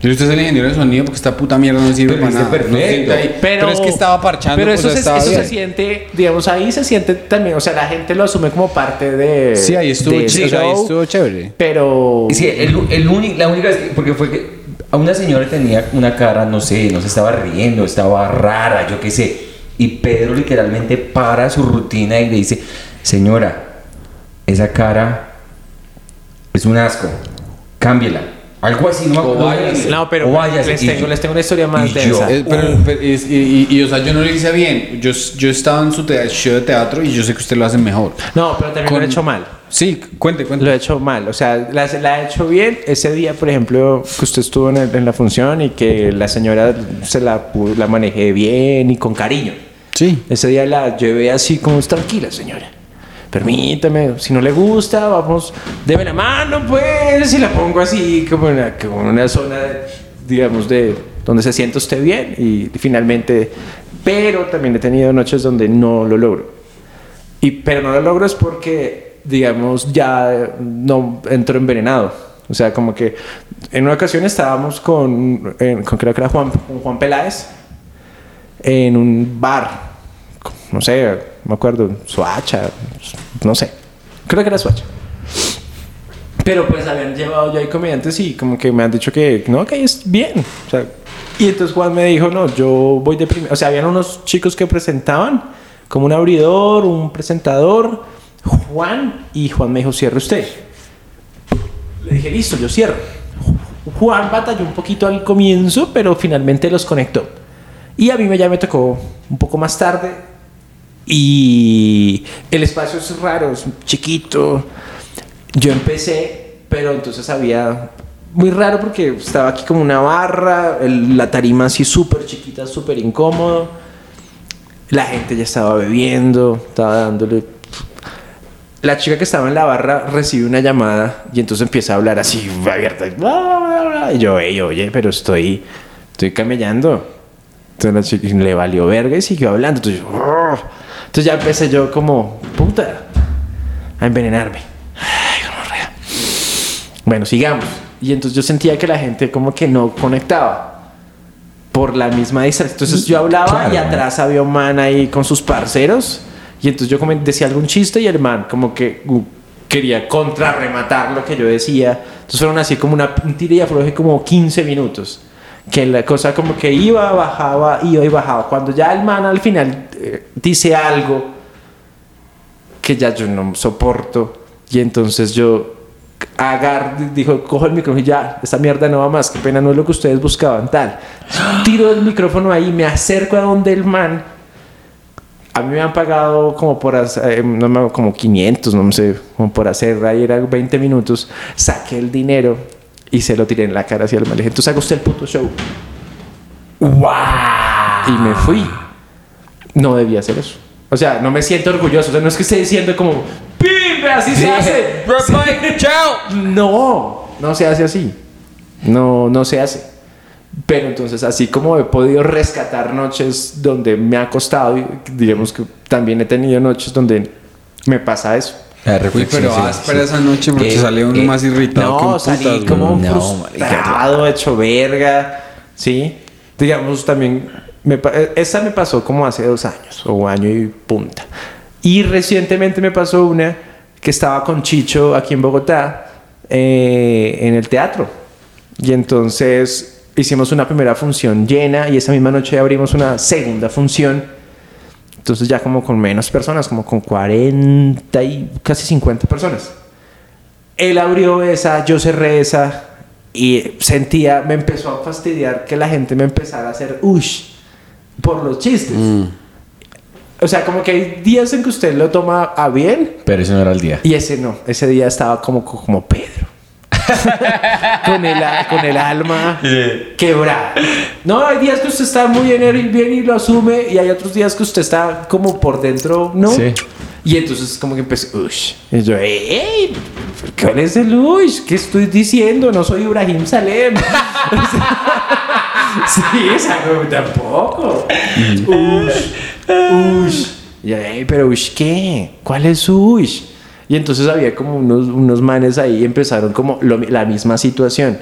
Yo usted es el ingeniero del sonido porque esta puta mierda no sirve Pero para dice nada. No se perfecto. Pero, Pero, es que estaba parchando. Pero pues, eso, se, estaba eso se siente, digamos, ahí se siente también. O sea, la gente lo asume como parte de. Sí, ahí estuvo, o sea, ahí estuvo chévere. Pero. Sí, el, el uni- la única vez que, porque fue que a una señora tenía una cara, no sé, no se estaba riendo, estaba rara, yo qué sé. Y Pedro literalmente para su rutina y le dice, señora, esa cara es un asco, cámbiela. Algo así, no me. No, pero O váyase, les, tengo, yo- les tengo una historia más y densa. yo- Eh, pero, pero es- y, y- y, o sea, yo no lo hice bien. Yo, yo estaba en su te- show de teatro y yo sé que usted lo hace mejor. No, pero también Con- lo he hecho mal. Sí, cuente, cuente. Lo he hecho mal. O sea, la, la he hecho bien. Ese día, por ejemplo, que usted estuvo en, el- en la función y que la señora se la, la manejé bien y con cariño. Sí. Ese día la llevé así como tranquila, señora. Permítame, si no le gusta, vamos, deme la mano, pues, y la pongo así como en una, zona, digamos, de donde se siente usted bien y finalmente, pero también he tenido noches donde no lo logro. Y, pero no lo logro es porque, digamos, ya no entro envenenado. O sea, como que en una ocasión estábamos con, con era Juan, con Juan Peláez en un bar. No sé, me acuerdo, Suacha, no sé. Creo que era Suacha. Pero pues habían llevado ya hay comediantes y como que me han dicho que no, que es bien. O sea, y entonces Juan me dijo, no, yo voy de primero. O sea, habían unos chicos que presentaban, como un abridor, un presentador, Juan, y Juan me dijo, cierre usted. Le dije, listo, yo cierro. Juan batalló un poquito al comienzo, pero finalmente los conectó. Y a mí ya me tocó un poco más tarde. Y el espacio es raro, es chiquito. Yo empecé, pero entonces había... Muy raro porque estaba aquí como una barra, la tarima así súper chiquita, súper incómodo. La gente ya estaba bebiendo, estaba dándole la chica que estaba en la barra recibe una llamada y entonces empieza a hablar así abierta. y yo, "Ey, oye, pero estoy, estoy camellando. Entonces la chica le valió verga y siguió hablando. Entonces, yo. Entonces ya empecé yo como, puta, a envenenarme. Ay, gonorrea. Bueno, sigamos. Y entonces yo sentía que la gente como que no conectaba por la misma distancia. Entonces yo hablaba y Claro. atrás había un man ahí con sus parceros. Y entonces yo decía algún chiste y el man como que uh, quería contrarrematar lo que yo decía. Entonces fueron así como una, un tira y afloje como 15 minutos. Que la cosa como que iba, bajaba, iba y bajaba. Cuando ya el man al final eh, dice algo que ya yo no soporto. Y entonces yo agar, dijo, cojo el micrófono y ya, esta mierda no va más, qué pena, no es lo que ustedes buscaban, tal. Tiro el micrófono ahí, me acerco a donde el man. A mí me han pagado como por hacer, eh, como 500, no sé, como por hacer, ahí eran 20 minutos. Saqué el dinero y se lo tiré en la cara hacia el man. Le dije, entonces haga usted el puto show. Y me fui. No debía hacer eso. O sea, no me siento orgulloso. O sea, no es que esté diciendo como, ¡Pimbe! Así se hace. ¡Chao! No, no se hace así. No, no se hace. Pero entonces, así como he podido rescatar noches donde me ha costado, y digamos que también he tenido noches donde me pasa eso. Uy, pero áspera esa noche porque sale uno más irritado que un No, salí putas, como. No, frustrado, hecho verga. Sí. Digamos, también. Me, eh, esa me pasó como hace dos años, o un año y punta. Y recientemente me pasó una que estaba con Chicho aquí en Bogotá, eh, en el teatro. Y entonces hicimos una primera función llena y esa misma noche abrimos una segunda función. Entonces ya como con menos personas, como con 40 y casi 50 personas. Él abrió esa, yo cerré esa y sentía, me empezó a fastidiar que la gente me empezara a hacer ush por los chistes. O sea, como que hay días en que usted lo toma a bien Pero ese no era el día. y ese no, ese día estaba como, como Pedro. Con, el, con el alma quebrada. No, hay días que usted está muy bien, bien y lo asume, y hay otros días que usted está como por dentro, ¿no? Sí. Y entonces como que empecé, ush. Y yo, ¡ey! ¿Cuál es el ush? ¿Qué estoy diciendo? No soy Ibrahim Salem. sí, no, tampoco. Ush. Ush. Y yo, "Ey, pero ush, ¿qué? ¿Cuál es ush? Y entonces había como unos, unos manes ahí y empezaron como lo- la misma situación.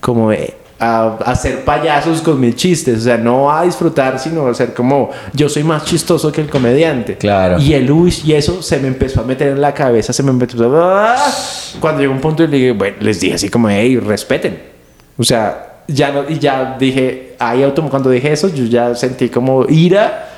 Como a, a hacer payasos con mis chistes. O sea, no a disfrutar, sino a hacer como yo soy más chistoso que el comediante. Claro. Y el uy y eso se me empezó a meter en la cabeza, se me empezó a... Cuando llegó un punto y le dije, bueno, les dije así como, hey, respeten. O sea, ya no, y ya dije, ahí cuando dije eso, yo ya sentí como ira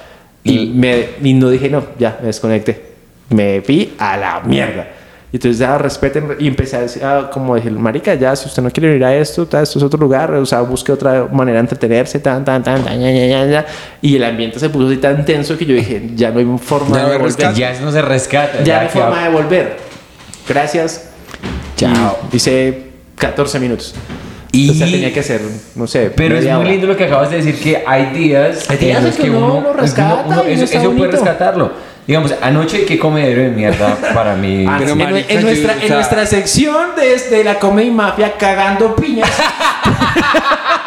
y, me, y no dije, no, ya me desconecté. Me fui a la mierda. Y entonces ya respeten y empecé a decir, ah, como dije, marica, ya si usted no quiere ir a esto, ta, esto es otro lugar, o sea, busque otra manera de entretenerse, tan, tan, tan, tan, ya, ya, ya, ya. Y el ambiente se puso así tan tenso que yo dije, ya no hay forma Ya de volver. rescate. Ya eso no se rescata. Ya no hay forma de volver. Gracias. Chao. Y Hice 14 minutos. Y- O sea, tenía que hacer, no sé, Pero es muy hora. lindo lo que acabas de decir, que hay días, Hay días en los que uno lo rescata y eso, no está eso puede rescatarlo. Digamos, anoche, qué comedero de mierda para mí. Ah, en, marica, en nuestra, en nuestra sección desde la Comedy Mafia cagando piñas.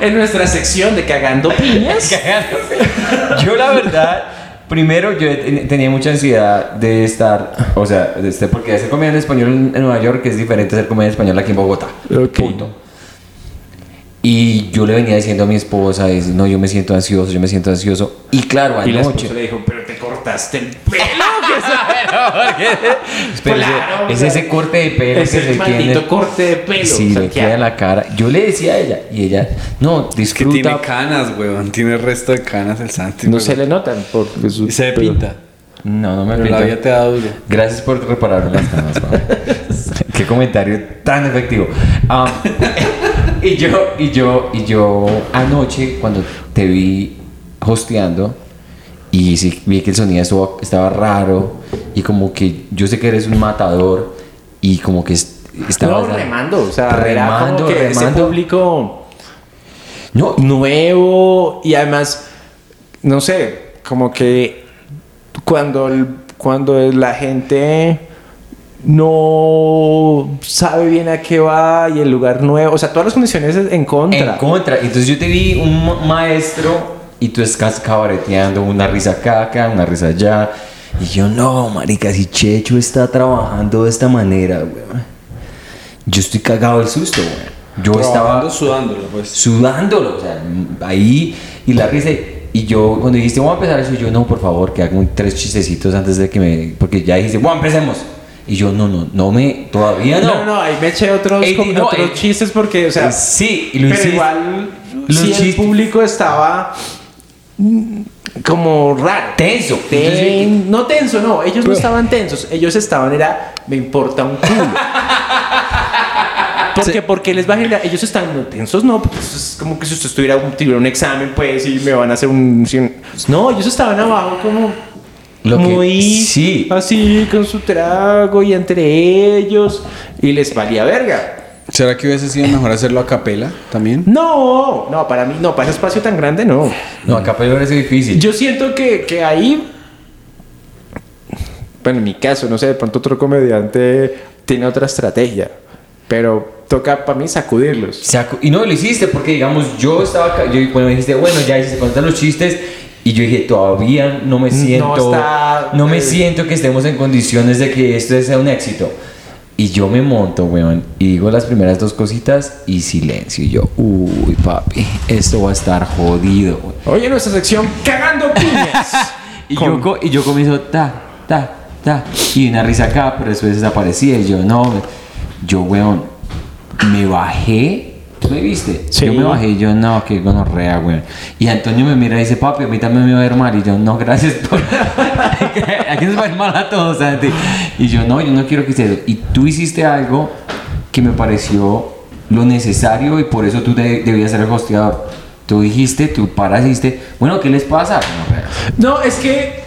en nuestra sección de cagando piñas. yo la verdad, primero yo ten- tenía mucha ansiedad de estar, o sea, de este, porque hacer comedia en español en Nueva York es diferente a hacer comedia en español aquí en Bogotá. Punto. Y yo le venía diciendo a mi esposa, dice, no, yo me siento ansioso, yo me siento ansioso. Y claro, Y la anoche. esposa le dijo, pero te cortaste el pelo. ¿qué es Pero ese- Claro, es sea, ese corte de pelo Es que el se maldito tiene. corte de pelo. Sí, le queda la cara. Yo le decía a ella, y ella, no, Que disfruta. tiene canas, weón. Tiene el resto de canas el Santi. No weón. se le notan porque su Y se pelo- pinta. No, no me Pero pinta. la vida te da duro. Gracias por reparar las canas. Qué comentario tan efectivo. Um, y yo, y yo, y yo anoche cuando te vi hosteando y sí vi que el sonido estuvo- estaba raro y como que yo sé que eres un matador y como que es- estaba No, remando. O sea, era remando, como que ese remando. público No, nuevo y además, no sé, como que cuando, el- cuando la gente no sabe bien a qué va y el lugar nuevo, o sea, todas las condiciones en contra. En contra. Entonces yo te vi un ma- maestro y tú estás cabareteando, una risa acá, una risa allá. Y yo, no, marica, si Checho está trabajando de esta manera, weón. Yo estoy cagado del susto, weón. Yo Trabajando, estaba sudándolo, pues. sudándolo, o sea, ahí y la risa. Y yo, cuando dijiste, vamos a empezar eso, yo, no, por favor, que hagan tres chistecitos antes de que me. Porque ya dijiste, bueno, empecemos. Y yo, no, no, no me. Todavía no. No, no, ahí me eché otros, Ey, como- no, otros eh, chistes porque, o sea, sí, y lo pero hiciste. igual Los si el público estaba como raro. Tenso. Ten- Entonces, no tenso, no, ellos no estaban tensos, ellos estaban era me importa un culo. Porque, porque les va a generar, ellos están no, tensos, no, porque eso es como que si usted estuviera un, tuviera un examen, pues, y me van a hacer un... No, ellos estaban abajo como Lo que- muy sí. así, con su trago y entre ellos, y les valía verga. ¿Será que hubiese sido mejor hacerlo a capela también? No, no, para mí, no, para ese espacio tan grande, no. No, acá pero es difícil. Yo siento que, que ahí, bueno, en mi caso, no sé, de pronto otro comediante tiene otra estrategia, pero toca para mí sacudirlos. Saco- y no lo hiciste porque, digamos, yo estaba yo, bueno, dijiste, bueno, ya se cuentan los chistes. Y yo dije, todavía no me siento, no, está- me eh. siento que estemos en condiciones de que esto sea un éxito. Y yo me monto, weón, y digo las primeras dos cositas y silencio. Y yo, uy, papi, esto va a estar jodido. weón". Oye, nuestra sección cagando piñas. Y, Con- yo, y yo comienzo, ta, ta, ta. Y una risa acá, pero después desaparecía. Y yo, no, yo, weón, me bajé. ¿Tú me viste? Sí. Yo me bajé y yo, no, qué gonorrea, weón. Y Antonio me mira y dice, papi, a mí también me va a ir mal. Y yo, no, gracias por... Aquí nos va a ir mal a todos, Santi. Y yo, no, yo no quiero que esté... Y tú hiciste algo que me pareció lo necesario y por eso tú de- debías ser el hosteador. Tú dijiste, tú paras y dijiste, bueno, ¿qué les pasa? No, es que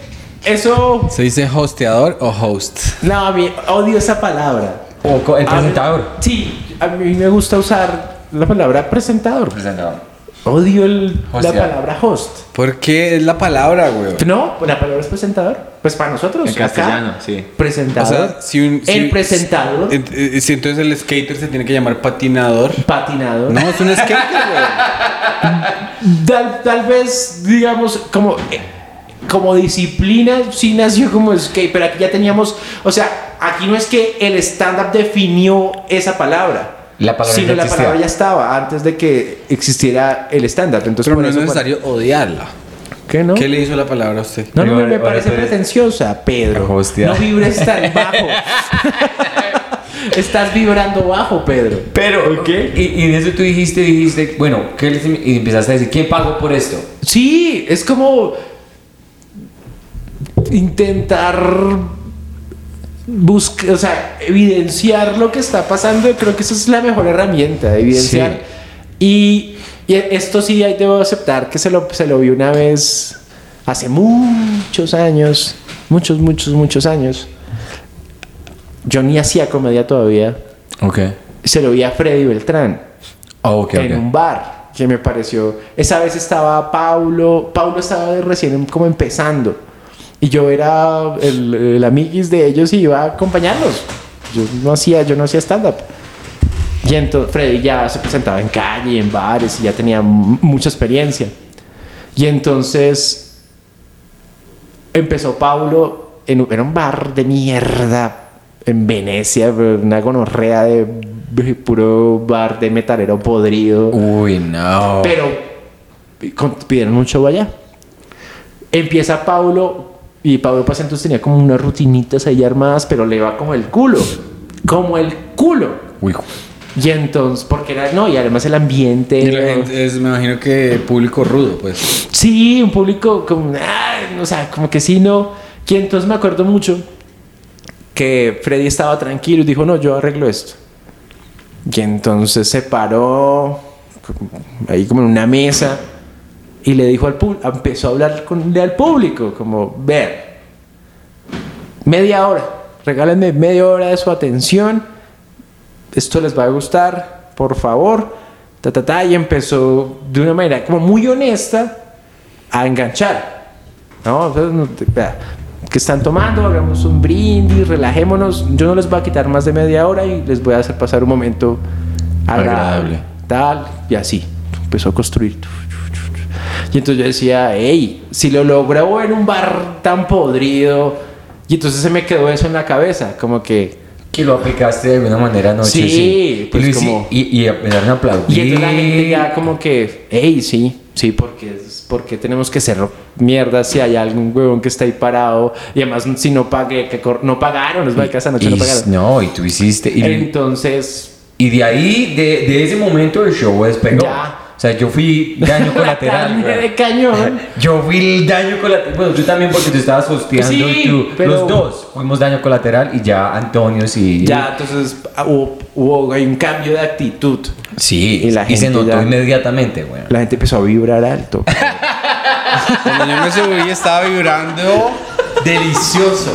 eso... ¿Se dice hosteador o host? No, a mí odio esa palabra. O el A mí- presentador. sí, a mí me gusta usar la palabra presentador. Presentador. Odio el- la palabra host. ¿Por qué es la palabra, weón? No, la palabra es presentador. Pues para nosotros. En acá, castellano, sí. O Presentador. sea, si un, si el presentador. ent- eh, si entonces el skater se tiene que llamar patinador. patinador. No, es un skater, weón. Tal, tal vez, digamos, como, como disciplina, sí nació como skate, pero aquí ya teníamos, o sea, aquí no es que el stand-up definió esa palabra. La palabra sino ya la existía. palabra ya estaba antes de que existiera el stand-up. Entonces, Pero por no es necesario odiarla. ¿Qué no? ¿Qué le hizo la palabra a usted? No, no, me parece pretenciosa, Pedro. Hostia. No vibres tan bajo. Estás vibrando bajo, Pedro. Pero, y, y en eso tú dijiste, dijiste, bueno, ¿qué les- y empezaste a decir, ¿quién pagó por esto? Sí, es como intentar busca, o sea, evidenciar lo que está pasando, creo que esa es la mejor herramienta, evidenciar. Y, y esto sí, ahí debo aceptar que se lo, se lo vi una vez hace muchos años, muchos, muchos, muchos años. Yo ni hacía comedia todavía. Ok. Se lo vi a Freddy Beltrán Oh, ok, en un bar que me pareció. Esa vez estaba Paulo. Paulo estaba recién como empezando. Y yo era el, el amiguis de ellos y iba a acompañarlos. Yo no hacía, yo no hacía stand-up. Y entonces Freddy ya se presentaba en calle, en bares y ya tenía mucha experiencia. Y entonces empezó Paulo en un, bar de mierda en Venecia, una gonorrea de, de puro bar de metalero podrido. Uy, no. Pero con- pidieron un show allá. Empieza Paulo y Paulo pues entonces tenía como unas rutinitas ahí armadas, pero le va como el culo. Como el culo. Uy, Y entonces, porque era, no, y además el ambiente. Y la gente es, me imagino que público rudo, pues. Sí, un público como, ah, o sea, como que sí, no. Y entonces me acuerdo mucho que Freddy estaba tranquilo y dijo, no, yo arreglo esto. Y entonces se paró ahí como en una mesa y le dijo al público, empezó a hablar con, al público, como, ver, media hora, regálenme media hora de su atención, esto les va a gustar, por favor, ta, ta, ta, y empezó de una manera como muy honesta a enganchar. ¿No? Que están tomando, hagamos un brindis, relajémonos. Yo no les voy a quitar más de media hora y les voy a hacer pasar un momento agradable. Agradable. Tal, y así. Empezó a construir. Y entonces yo decía, hey, si lo logró en un bar tan podrido. Y entonces se me quedó eso en la cabeza, como que. que lo aplicaste de alguna manera anoche. Sí, Sí, pues y, como- y, y empezaron a aplaudir. Y entonces la gente ya como que, hey, sí, sí, porque, porque tenemos que ser mierda si hay algún huevón que está ahí parado. Y además, si no pagué, que no pagaron, los maricas esa noche Y- no pagaron. no, y tú hiciste. Y, Entonces, y de ahí, de, de ese momento, el show despegó. Ya. O sea, yo fui daño colateral. carne güey. de cañón. Yo fui el daño colateral. Bueno, tú también porque tú estabas hosteando Sí, y tú. pero- Los dos fuimos daño colateral y ya Antonio sí. Ya, entonces ah, hubo, hubo hay un cambio de actitud. Sí, Y y, la se notó ya- inmediatamente, güey. La gente empezó a vibrar alto. Cuando yo me subí estaba vibrando delicioso.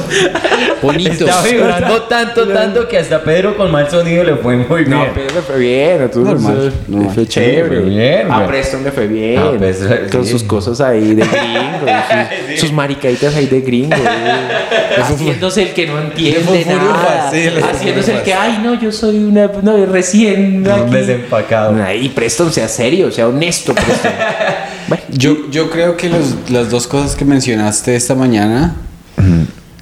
Bonito. Estaba vibrando tanto, tanto que hasta Pedro con mal sonido le fue muy bien. No, pero le fue bien, a todos Normal, le normal. fue Sí, chévere. fue bien, a. Preston le fue bien. A Preston, Con sí. sus cosas ahí de gringo, y sus, sus maricaditas ahí de gringo. Haciéndose el que no entiende nada. sí, Haciéndose el que, ay, no, yo soy una, no, recién Un aquí. desempacado. Ay, Preston, sea serio, sea honesto, Preston. bueno, Yo, yo creo que los- las dos cosas que mencionaste esta mañana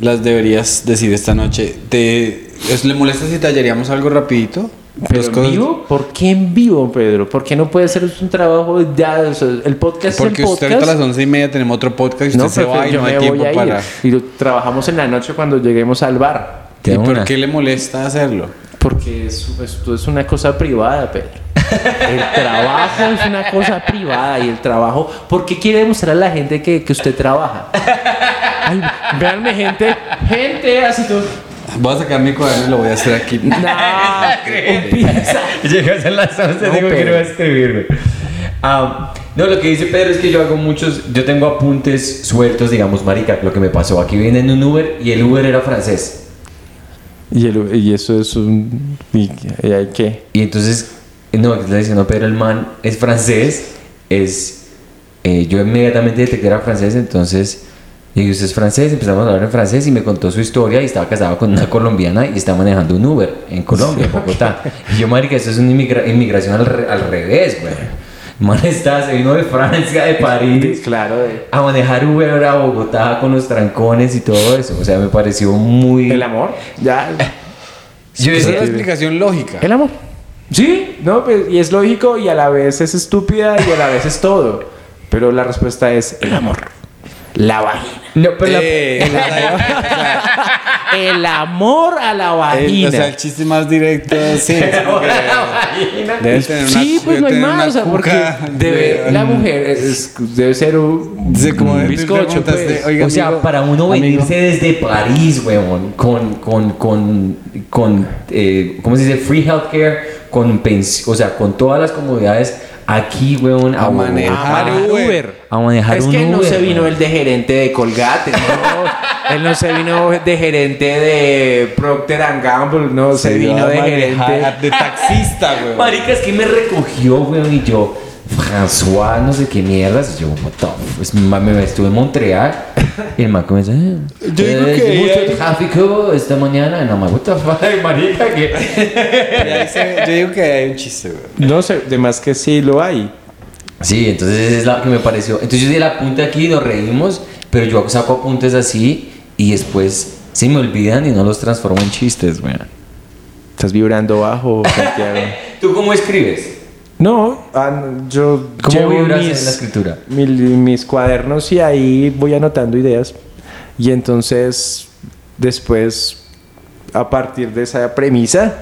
las deberías decir esta noche. ¿Te, ¿os ¿Le molesta si tallaríamos algo rapidito? ¿Pero Dos en vivo? ¿Por qué en vivo, Pedro? ¿Por qué no puede ser un trabajo ya? o sea, el podcast Porque es el usted podcast. ahorita a las once y media tenemos otro podcast y usted No, se pero va y yo no hay me tiempo voy a ir. para... Y lo trabajamos en la noche cuando lleguemos al bar. ¿Y por qué le molesta hacerlo? Porque es- esto es una cosa privada, Pedro. El trabajo es una cosa privada y el trabajo... ¿Por qué quiere demostrar a la gente que, que usted trabaja? Ay, véanme, gente. Gente, así todo... Voy a sacar mi cuaderno y lo voy a hacer aquí. No. Llegas a las 11, No, digo que no voy a escribir, güey. Ah, no, lo que dice Pedro es que yo hago muchos, yo tengo apuntes sueltos, digamos, marica, lo que me pasó. Aquí viene en un Uber y el Uber era francés. Y, el- y eso es un... ¿Y, y hay qué? Y entonces, no, que le diciendo, pero el man es francés, es... eh, yo inmediatamente detecté que era francés, entonces... Dije, usted es francés, empezamos a hablar en francés y me contó su historia y estaba casado con una colombiana y está manejando un Uber en Colombia, en Bogotá. Y yo, marica, eso es una inmigra- inmigración al, re- al revés, güey. El Man está, se vino de Francia, de París, Claro, de- a manejar Uber a Bogotá con los trancones y todo eso. O sea, me pareció muy... el amor. Ya. Yo es la decía, explicación lógica. El amor. Sí, no, pues, y es lógico y a la vez es estúpida y a la vez es todo. Pero la respuesta es el amor. La vagina. No, pero la- Eh, El amor a la el- vagina. o sea, el chiste más directo, sí. es como que debe tener una- sí, pues no hay más, o sea, porque debe, de- la mujer es- debe ser un, Dice, como un de- bizcocho, pues. oiga, o sea, amigo, para uno amigo. venirse desde París, weón, con, con, con, con eh, ¿cómo se dice? Free healthcare, con pens- o sea, con todas las comodidades aquí, weón, A manejar Uber. Uber. A manejar es un que no Uber, se vino weón. el de gerente de Colgate, no. Él no se vino de gerente de Procter and Gamble, no se, iba vino de gerente. de taxista, güey. Marica, es que me recogió, weón, y yo, François, no sé qué mierdas. Y yo, what the pues, me estuve en Montreal. Y el man comienza, eh, Yo digo eh, que mucho ahí- tráfico esta mañana. Y no, what the fuck, marica, que... Y Yo digo que hay un chiste, güey. No sé, de más que sí lo hay. Sí, entonces esa es la que me pareció. Entonces yo di el apunte aquí, nos reímos, pero yo saco apuntes así y después se me olvidan y no los transformo en chistes, weón. Estás vibrando bajo, Santiago. ¿Tú cómo escribes? No, ah, no, yo ¿Cómo llevo vibras mis, en la escritura? mil- mis cuadernos y ahí voy anotando ideas. Y entonces, después, a partir de esa premisa,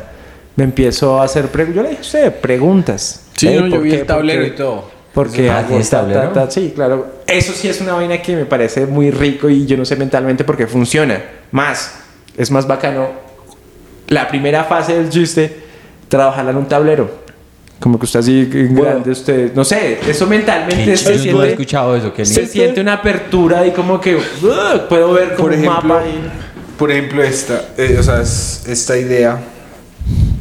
me empiezo a hacer preguntas. Yo le dije, a usted, preguntas. Sí, Eh, no, yo ¿por vi qué? el tablero y todo. Porque Ah, hago ¿tienes ta, ta, ta. Sí, claro. Eso sí es una vaina que me parece muy rico y yo no sé mentalmente por qué funciona. Más, es más bacano. La primera fase del chiste, trabajarla en un tablero. Como que usted así en grande, usted, no sé, eso mentalmente se chido, no he siente, escuchado eso, qué se siente una apertura y como que uh, puedo ver como Por un ejemplo, mapa ahí. por ejemplo esta, eh, o sea, es- esta idea.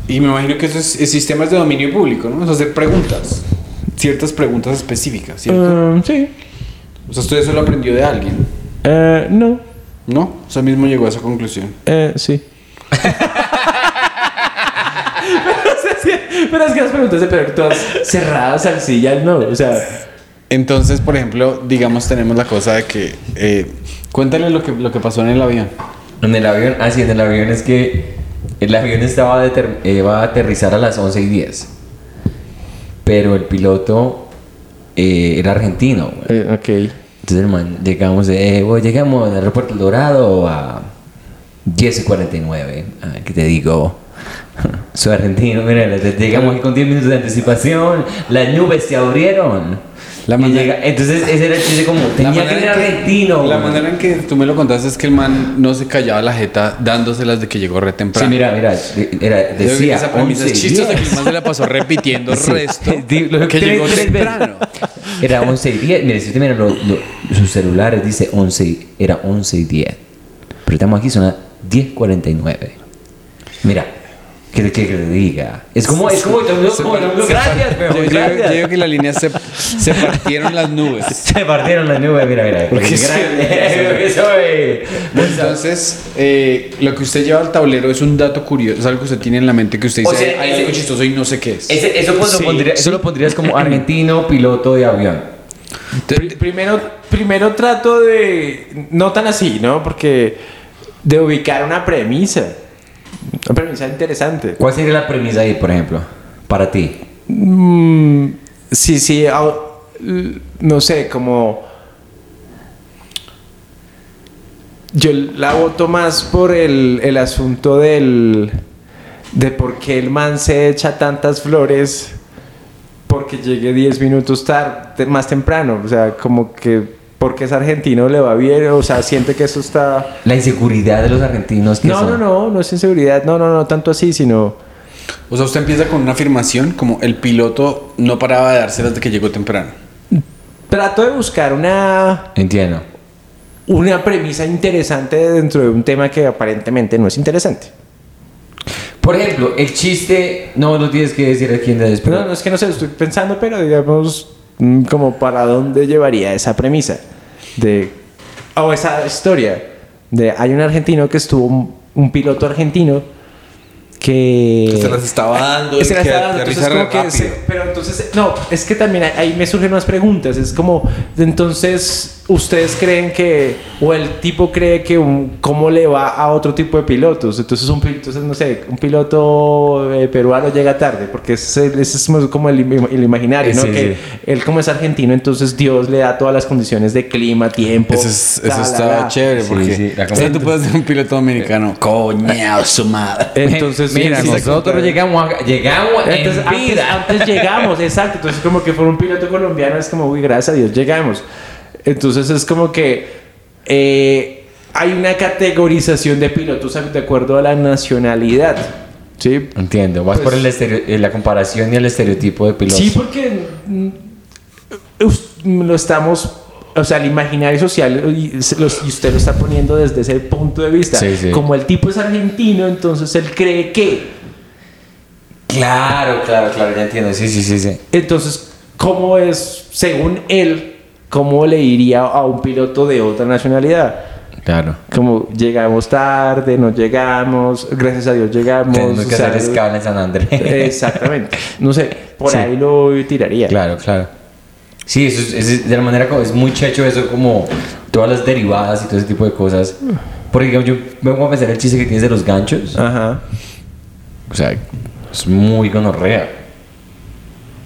Y me imagino que eso es, es sistemas de dominio público, ¿no? O sea, hacer preguntas. Ciertas preguntas específicas, ¿cierto? Mm, sí. O sea, usted eso lo aprendió de alguien, Eh, no. ¿no? O sea, mismo llegó a esa conclusión. Eh, sí. pero es que las preguntas de pero todas cerradas, sencillas, no. O sea, Entonces, por ejemplo, digamos, tenemos la cosa de que. eh, cuéntale lo que, lo que pasó en el avión. En el avión, ah, sí, en el avión es que el avión estaba deter- eh, iba a aterrizar a las 11 y 10. Pero el piloto eh, era argentino, güey. eh, ok. Entonces, el man, llegamos, eh, güey, llegamos al aeropuerto El Dorado a 10 y 49. Ah, ¿Qué te digo? Soy argentino, mira, llegamos aquí con 10 minutos de anticipación, las nubes se abrieron. La manera- llega- entonces, ese era el chiste como, tenía que ser argentino. La manera en que tú me lo contaste es que el man no se callaba la jeta dándoselas de que llegó re Sí, temprano. mira, mira, de- era, decía esa premisa 11 es chistosa que 10. el man se la pasó repitiendo el Sí. resto. Lo- que llegó temprano. Era 11 y 10. Mire, si usted mira sus celulares, dice 11 y, era 11 y 10. Pero estamos aquí, son las 10.49. Mira, que, que, que le diga. Es como, es como, como gracias, weón, yo- gracias. yo digo que las líneas se, se partieron las nubes. Se partieron las nubes, mira, mira. Porque soy. Entonces, eh, lo que usted lleva al tablero es un dato curioso, es algo que usted tiene en la mente que usted O dice, sea, hay ese- algo chistoso y no sé qué es. Ese- eso, pues, lo Sí, pondría- eso lo pondrías como argentino piloto de avión. Pri- primero, primero trato de. No tan así, ¿no? Porque. De ubicar una premisa. Una premisa interesante. ¿Cuál sería la premisa ahí, por ejemplo? Para ti. Mm, sí, sí. no sé, como. Yo la voto más por el, el asunto del. de por qué el man se echa tantas flores porque llegue 10 minutos tarde, más temprano. O sea, como que porque es argentino le va bien, o sea, siente que eso está. La inseguridad de los argentinos que No, son. no, no, no es inseguridad, no, no, no, tanto así, sino. O sea, usted empieza con una afirmación como el piloto no paraba de dárselas de que llegó temprano. Trato de buscar una. Entiendo. una premisa interesante dentro de un tema que aparentemente no es interesante. Por ejemplo, el chiste, no lo tienes que decir a quién de después. No, no es que no sé, estoy pensando, pero digamos, como para dónde llevaría esa premisa de, o esa historia de, hay un argentino que estuvo, un, un piloto argentino que... Que se las estaba dando, se las estaba dando, entonces como que se- pero entonces, no, es que también ahí- ahí me surgen más preguntas, es como, entonces, ustedes creen que, o el tipo cree que, un, cómo le va a otro tipo de pilotos. Entonces, un piloto, entonces, no sé, un piloto eh, peruano llega tarde, porque ese, ese es como el, im- el imaginario, ¿no? Sí, que sí. él, como es argentino, entonces Dios le da todas las condiciones de clima, tiempo. Eso, es- eso está la. chévere porque sí, la tú puedes ser un piloto dominicano. Coño, su madre. Entonces, Mira, sí, sí, nosotros llegamos, a- llegamos Entonces, en antes, vida. antes llegamos, exacto. Entonces, como que fuera un piloto colombiano, es como, uy, gracias a Dios, llegamos. Entonces, es como que eh, hay una categorización de pilotos de acuerdo a la nacionalidad. ¿Sí? Entiendo, vas por el estereo- eh, la comparación y el estereotipo de piloto. Sí, porque mm, lo estamos. O sea, el imaginario social y, se- los- y usted lo está poniendo desde ese punto de vista. Sí, sí. Como el tipo es argentino, entonces él cree que. Claro, claro, claro, ya entiendo. Sí, sí, sí, sí. Entonces, ¿cómo es, según él, cómo le iría a un piloto de otra nacionalidad? Claro. Como llegamos tarde, no llegamos, gracias a Dios llegamos. Tenemos que o sea, hacer escala en San Andrés. Exactamente. No sé, por Sí. ahí lo tiraría. Claro, claro. Sí, eso es, es- de la manera como es muy checho eso, como todas las derivadas y todo ese tipo de cosas. Porque digamos, yo vengo a pensar el chiste que tienes de los ganchos. Ajá. O sea, es muy gonorrea.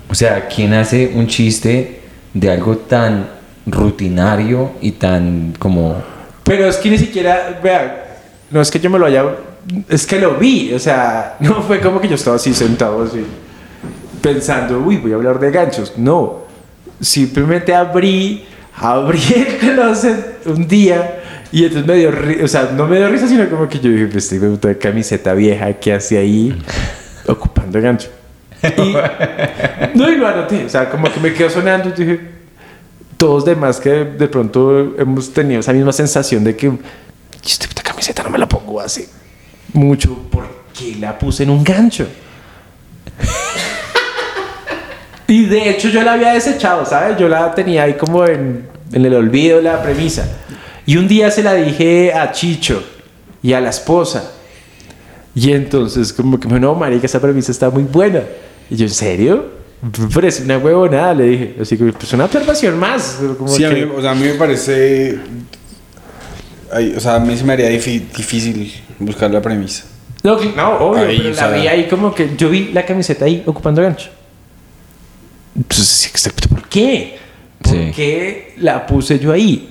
O sea, ¿quién hace un chiste de algo tan rutinario y tan como... Pero es que ni siquiera, vea, no es que yo me lo haya, es que lo vi, o sea, no fue como que yo estaba así sentado así, pensando, uy, voy a hablar de ganchos. No, simplemente abrí, abrí el closet un día y entonces me dio o sea, no me dio risa, sino como que yo dije, pues este puta de camiseta vieja que hace ahí ocupando gancho. Y, no, y lo anoté, o sea, como que me quedó sonando y dije, todos demás que de pronto hemos tenido esa misma sensación de que "Y esta puta camiseta no me la pongo hace mucho porque la puse en un gancho. y de hecho yo la había desechado, ¿sabes? Yo la tenía ahí como en, en el olvido la premisa. Y un día se la dije a Chicho y a la esposa. Y entonces como que me no, marica, esa premisa está muy buena. Y yo, ¿en serio? Parece una huevonada, le dije. Así que, pues una observación más. Como Sí, a mí, o sea, a mí me parece. ay, o sea, a mí se me haría difícil buscar la premisa. No, no, obvio, Ahí, pero o la vi ahí como que yo vi la camiseta ahí ocupando gancho. Excepto, ¿por qué? ¿Por Sí. qué la puse yo ahí?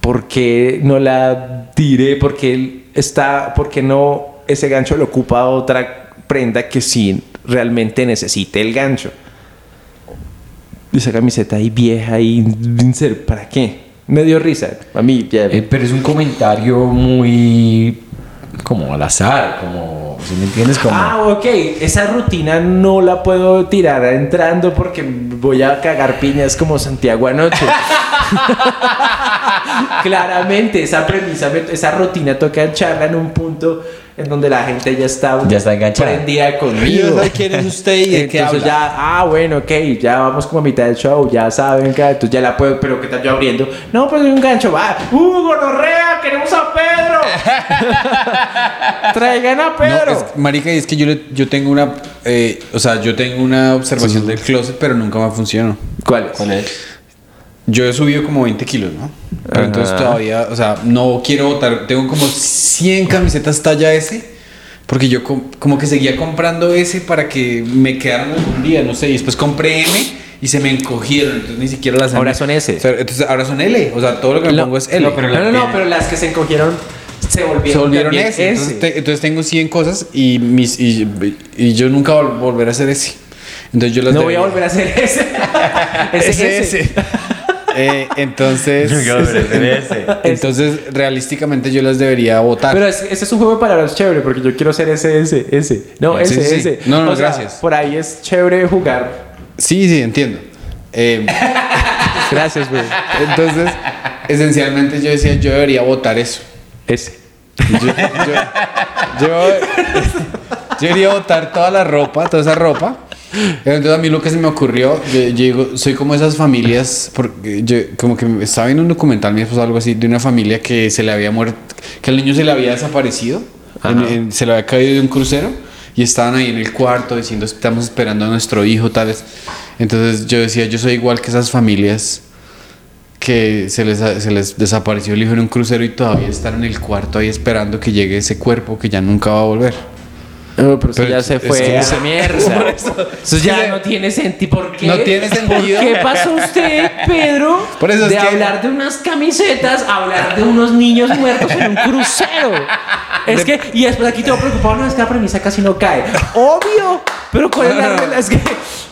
¿Por qué no la tiré? ¿Por qué está, por qué no ese gancho lo ocupa otra prenda que sí realmente necesite el gancho? Esa camiseta ahí vieja y ¿para qué? Me dio risa. A mí ya. Eh, pero es un comentario muy... como al azar, como... si me entiendes? Como... Ah, ok. Esa rutina no la puedo tirar entrando porque voy a cagar piñas como Santiago anoche. Claramente, esa premisa, esa rutina toca echarla en un punto en donde la gente ya está, Ya está enganchada. prendida conmigo. Yo quién es usted y de qué Entonces habla. ya, ah, bueno, ok, ya vamos como a mitad del show, ya saben que entonces ya la puedo, pero ¿qué tal yo abriendo? No, pues un gancho, va, ¡uh, gonorrea! ¡Queremos a Pedro! ¡Traigan a No, Pedro! es- marica, y es que yo, le- yo tengo una, eh, o sea, yo tengo una observación del closet, pero nunca me funcionó. ¿Cuál es? es? Yo he subido como 20 kilos, ¿no? Pero entonces todavía, o sea, no quiero botar, tengo como 100 camisetas talla S, porque yo com- como que seguía comprando S para que me quedaran algún día, no sé, y después compré M y se me encogieron, entonces ni siquiera las Ahora son S. O sea, entonces ahora son L, o sea, todo lo que me No, pongo es L. no, pero No, no, no, pero las que se encogieron se volvieron, se volvieron también S. Entonces, te- entonces tengo 100 cosas y, mis, y, y yo nunca vol- volveré a hacer S. Entonces yo las No voy a debería- volver a hacer ese, Ese, ese. Eh, entonces, entonces realísticamente yo las debería votar. Pero es- ese es un juego de palabras chévere porque yo quiero ser ese, ese, ese. No, Sí, ese, sí. ese. No, no, O sea, gracias. Por ahí es chévere jugar. sí, sí, entiendo. Eh, Gracias, güey. entonces, esencialmente yo decía, yo debería votar eso. Ese. Yo, yo, yo, yo debería votar toda la ropa, toda esa ropa. Entonces a mí lo que se me ocurrió, yo, yo digo, soy como esas familias, porque yo como que estaba viendo un documental, mi esposa, algo así, de una familia que se le había muerto, que el niño se le había desaparecido, en- en- se le había caído de un crucero y estaban ahí en el cuarto diciendo, estamos esperando a nuestro hijo, tales. Entonces yo decía, yo soy igual que esas familias que se les, se les desapareció el hijo en un crucero y todavía están en el cuarto ahí esperando que llegue ese cuerpo que ya nunca va a volver. No, pero eso Pero ya es- se es fue que a esa mierda. Eso ya no tiene sentido. ¿Por qué? No tiene sentido. ¿Por qué pasó usted, Pedro, Por eso es de que- hablar de unas camisetas a hablar de unos niños muertos en un crucero? Es que, y después aquí todo preocupado, no, es que la premisa casi no cae. Obvio, pero ¿cuál es la regla? Es que,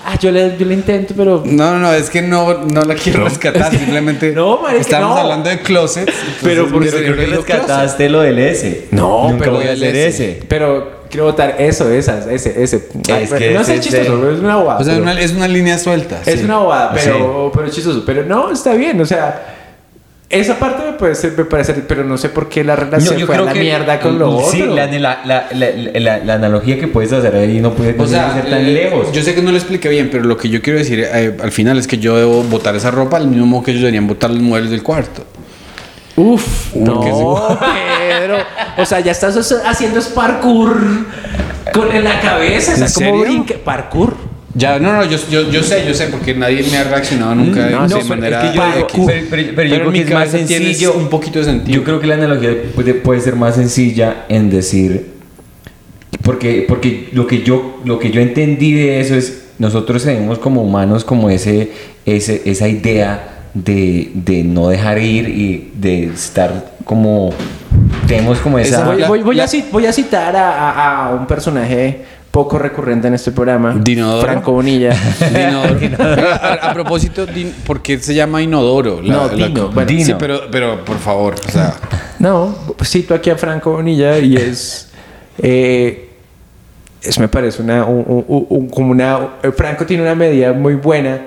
ah, yo le, yo le intento, pero... No, no, no, es que no, no la quiero rescatar, simplemente No, estamos no. hablando de closets. Pero porque creo que closet. rescataste lo del S. No, Nunca pero voy a hacer S. Pero quiero votar eso, esas, ese, ese. Es que no sé chistoso, pero es una bobada. O sea, pero- una- es una línea suelta. Es sí. una bobada, pero, pero es chistoso. Pero no, está bien, o sea, esa parte me puede ser, me parece, pero no sé por qué la relación fue a la mierda con lo Sí, otro. la, la, la, la, la- la analogía que puedes hacer ahí no puede, no O sea, ser tan le- lejos. yo sé que no lo expliqué bien, pero lo que yo quiero decir eh, al final es que yo debo botar esa ropa al mismo modo que ellos deberían botar los muebles del cuarto. Uf, no, Pedro. O sea, ya estás haciendo es parkour con en la cabeza. O sea, ¿En como. Parkour. Ya, no, no, yo, yo, yo sé, yo sé, porque nadie me ha reaccionado nunca Mm, no, de, pero manera es que yo pero- pero- pero yo creo que mi es más cabeza tiene sencillo. un poquito de sentido. Yo creo que la analogía puede, puede ser más sencilla en decir porque porque lo que yo lo que yo entendí de eso es nosotros tenemos como humanos como ese, ese esa idea de, de no dejar ir y de estar como tenemos como esa, Esa- Voy, la- voy- voy la- a, voy a citar a, a- a un personaje poco recurrente en este programa. Dinodoro. Franco Bonilla. Dinodoro. a, a propósito, din- ¿por qué se llama inodoro? No, Dino. Bueno, Sí, pero, pero por favor, o sea, No, cito aquí a Franco Bonilla y es. eh, es me parece una. un- un- un- como una Franco tiene una medida muy buena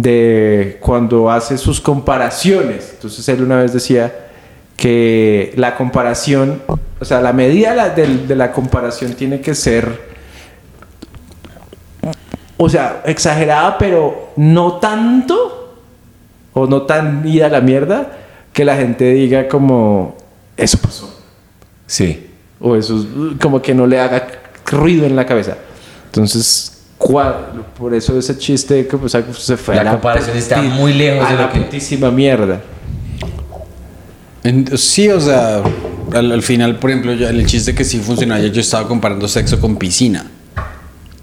de cuando hace sus comparaciones. Entonces él una vez decía que la comparación, o sea, la medida de, la comparación tiene que ser. O sea, exagerada, pero no tanto o no tan ida a la mierda que la gente diga como eso pasó sí o eso es- como que no le haga ruido en la cabeza entonces cua- por eso ese chiste que pues, se fue La a comparación está muy lejos a de lo la que- putísima mierda en- sí, o sea, al, al final, por ejemplo, yo- el chiste que sí funcionaba, yo estaba comparando sexo con piscina.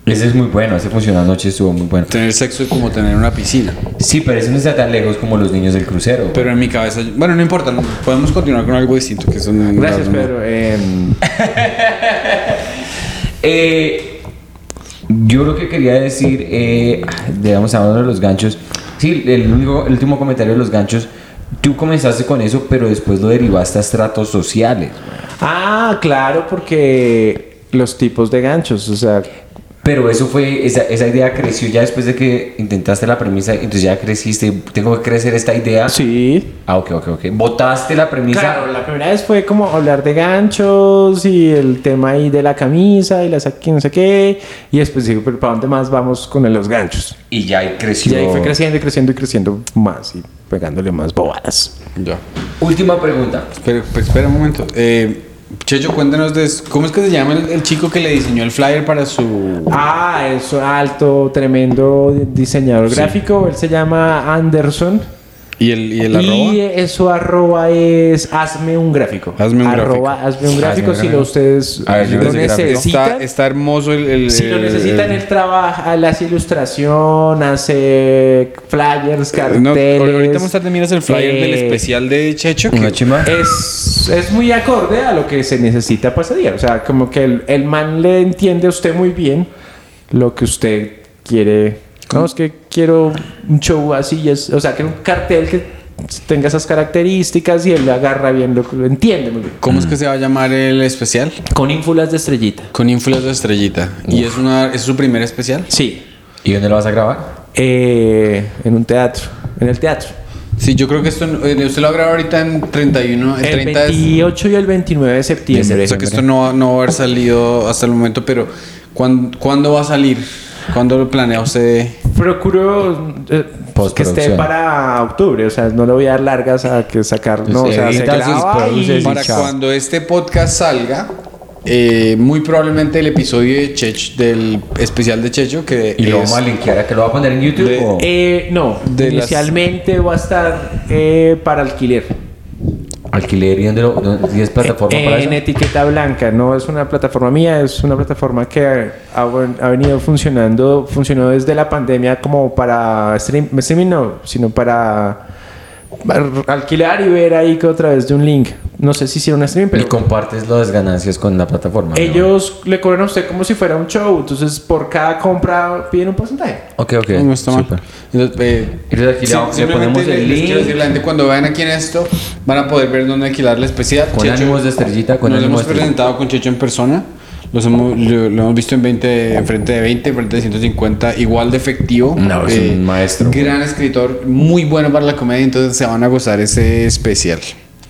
ese es muy bueno ese funcionó anoche estuvo muy bueno Tener sexo es como tener una piscina. sí pero eso no está tan lejos como los niños del crucero Pero en mi cabeza, bueno, no importa, no- podemos continuar con algo distinto. Que eso no- gracias no- Pedro Em, Eh, yo lo que quería decir, eh, digamos, hablando de los ganchos, sí, el, único, el último comentario de los ganchos, tú comenzaste con eso, pero después lo derivaste a estratos sociales. ah claro porque los tipos de ganchos o sea Pero eso fue, esa, esa idea creció ya después de que intentaste la premisa, entonces ya creciste, tengo que crecer esta idea. sí Ah, ok, ok, ok. Votaste la premisa. Claro, la primera vez fue como hablar de ganchos y el tema ahí de la camisa y la saqué, no sé qué. Y después dije, pero ¿para dónde más vamos con los ganchos? Y ya ahí Y creció. ahí fue creciendo y creciendo y creciendo más y pegándole más bobadas. Ya. Última pregunta. Espera, pues, espera un momento. Eh, Checho, cuéntanos de... ¿Cómo es que se llama el, el chico que le diseñó el flyer para su... Ah, es alto, tremendo diseñador gráfico. Él se llama Anderson. ¿Y el, y el arroba? Y eh, su arroba es hazme un gráfico. Hazme un Arroba gráfico. hazme un gráfico. Hazme si gráfico. lo ustedes A ver, yo lo necesitan. Está, está hermoso el... el- Si lo el- necesitan, el- él trabaja, él hace ilustración, hace flyers, carteles. No, ahorita más tarde miras el flyer eh, del especial de Checho. que- Una chimba. Es, es muy acorde a lo que se necesita para ese día. O sea, como que el, el man le entiende a usted muy bien lo que usted quiere. No, es que quiero un show así. y es- o sea, quiero un cartel que tenga esas características y él le agarra bien lo que lo entiende muy bien. ¿Cómo es que se va a llamar el especial? Con ínfulas de estrellita. Con ínfulas de estrellita. ¿Y es, una, es su primer especial? Sí. ¿Y dónde lo vas a grabar? Eh, en un teatro. En el teatro. Sí, yo creo que esto... eh, Usted lo graba ahorita en 31... El El 30 de 28 y el 29 de septiembre. O sea que esto no, va- no va a haber salido hasta el momento, pero ¿cuándo, ¿cuándo va a salir? ¿Cuándo lo planea usted? Procuro eh, que esté para octubre, o sea, no le voy a dar largas a que sacar, no, o sea, se graba y Para chao. cuando este podcast salga, eh, muy probablemente el episodio de Chech, del especial de Checho, que Y lo vamos a linkear, que lo va a poner en YouTube. De- o- Eh, no, De las- inicialmente va a estar eh, para alquiler. Alquiler y dónde es plataforma para en etiqueta blanca, no es una plataforma mía, es una plataforma que ha, ha venido funcionando, funcionó desde la pandemia como para stream, streaming no, sino para alquilar y ver ahí que otra vez de un link. No sé si hicieron un streaming, Y pero compartes las ganancias con la plataforma. ¿no? ellos le cobran a usted como si fuera un show, entonces por cada compra piden un porcentaje. Ok, ok. No está mal. Entonces, eh, Entonces aquí sí, le- ponemos el les- les quiero link. decir a la gente cuando vean aquí en esto van a poder ver dónde alquilar la especial. Con ánimos de estrellita, con nos ánimos hemos de estrellita. presentado con Checho en persona. Los hemos, lo, lo hemos visto en 20, en frente de 20, en frente de 150, igual de efectivo. Eh, No, es un maestro. Gran escritor, muy bueno para la comedia, entonces se van a gozar ese especial.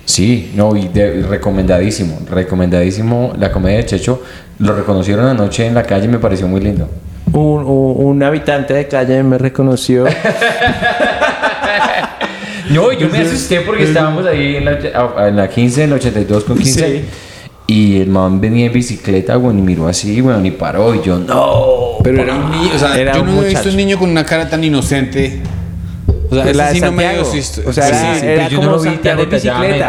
Sí, no, y de- recomendadísimo, recomendadísimo la comedia de Checho. Lo reconocieron anoche en la calle y me pareció muy lindo. Un, un- un habitante de calle me reconoció. No, yo me asusté porque estábamos ahí en la, en la 15, en la 82 con 15. Sí. Y el man venía en bicicleta, bueno, y miró así, bueno, y paró. Y yo, no. Pero era un niño, o sea, Era yo no he visto un niño con una cara tan inocente. O sea, La ese de sí no me dio. O sea, Sí, era- sí, era- yo como no lo vi tan detalladamente.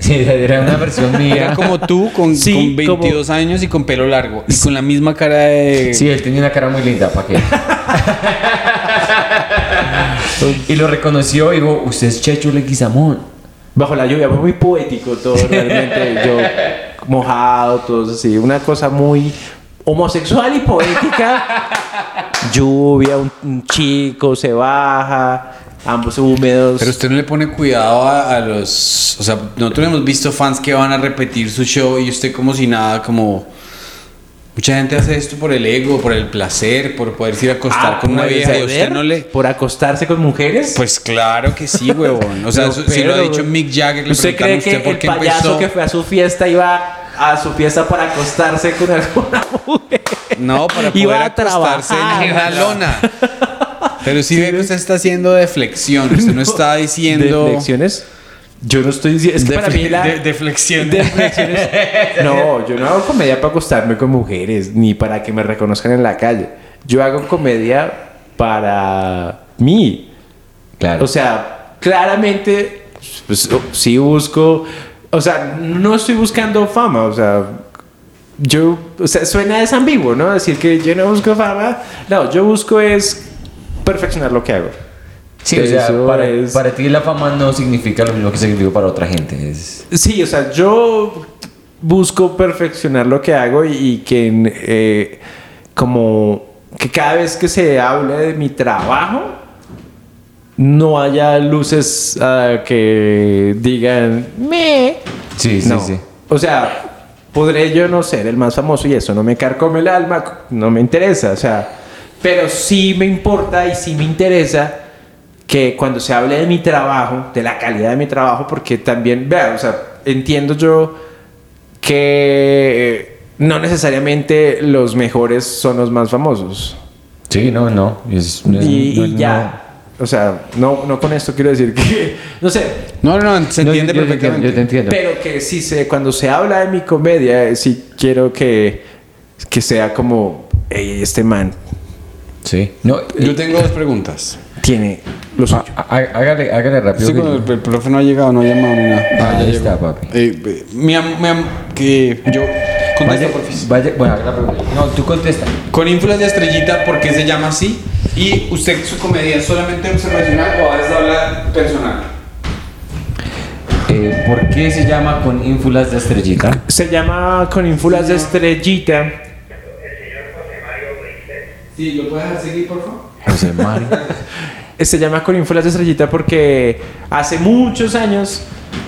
Sí, era una versión mía. Era como tú con, Sí, con 22 años y con pelo largo. Y con la misma cara de. Sí, él tenía una cara muy linda, ¿para qué? y lo reconoció y dijo, usted es Checho Leguizamón. Bajo la lluvia, fue muy poético todo realmente. Yo mojado, todo así. Una cosa muy homosexual y poética. lluvia, un, un chico se baja, ambos húmedos. Pero usted no le pone cuidado a, a los. O sea, nosotros hemos visto fans que van a repetir su show y usted, como si nada, como. Mucha gente hace esto por el ego, por el placer, por poderse ir a acostar Ah, con una ¿puede vieja y usted no le. ¿Por acostarse con mujeres? Pues claro que sí, huevón. O sea, No, si lo ha dicho Mick Jagger, le ¿Usted cree a usted que por el qué payaso empezó. que fue a su fiesta iba a su fiesta para acostarse con alguna mujer? No, para Iba poder a acostarse trabajar. en la lona. Pero sí ve que usted está haciendo deflexión. Usted no está diciendo. ¿Deflexiones? Yo no estoy diciendo. Es que para mí la. de- deflexión. Deflexiones. No, yo no hago comedia para acostarme con mujeres, ni para que me reconozcan en la calle. Yo hago comedia para mí. Claro. O sea, claramente, pues, sí busco. O sea, no estoy buscando fama. O sea, yo. O sea, suena desambiguo, ¿no? Decir que yo no busco fama. No, yo busco es perfeccionar lo que hago. Sí, o sea, Eso para, es- para ti la fama no significa lo mismo que significa para otra gente. Es, Sí, o sea, yo busco perfeccionar lo que hago y, y que eh, como que cada vez que se hable de mi trabajo no haya luces ah, que digan me. sí, sí, no. sí. O sea, podré yo no ser el más famoso y eso no me carcome el alma, no me interesa, o sea, pero sí me importa y sí me interesa que cuando se hable de mi trabajo, de la calidad de mi trabajo, porque también, vea, o sea, entiendo yo que eh, no necesariamente los mejores son los más famosos. Sí, no, no. es- no es- y, no- y no- ya. O sea, no, no con esto quiero decir que, no sé, No, no, no, se entiende yo- yo te entiendo, perfectamente. Yo te entiendo. pero que sí se, cuando se habla de mi comedia, eh, sí quiero que, que sea como, "Ey, este man Sí. No, Yo tengo dos preguntas. Tiene lo suyo. há- há- hágale, hágale rápido. Sí, el, el profe no ha llegado, no ha llamado ni nada. Ah, ya está, papi. Eh, eh, mi am- mi am- que yo. Contesta, Vaya, porfis. vaya, bueno, haga la pregunta. No, tú contesta. Con ínfulas de estrellita, ¿por qué se llama así? Y usted, su comedia, ¿es solamente observacional o a veces habla personal? Eh, ¿Por qué se llama con ínfulas de estrellita? Se llama con ínfulas de estrellita. Sí, ¿lo puedes dejar seguir, por favor? José. Eh, Se llama con ínfulas de estrellita porque hace muchos años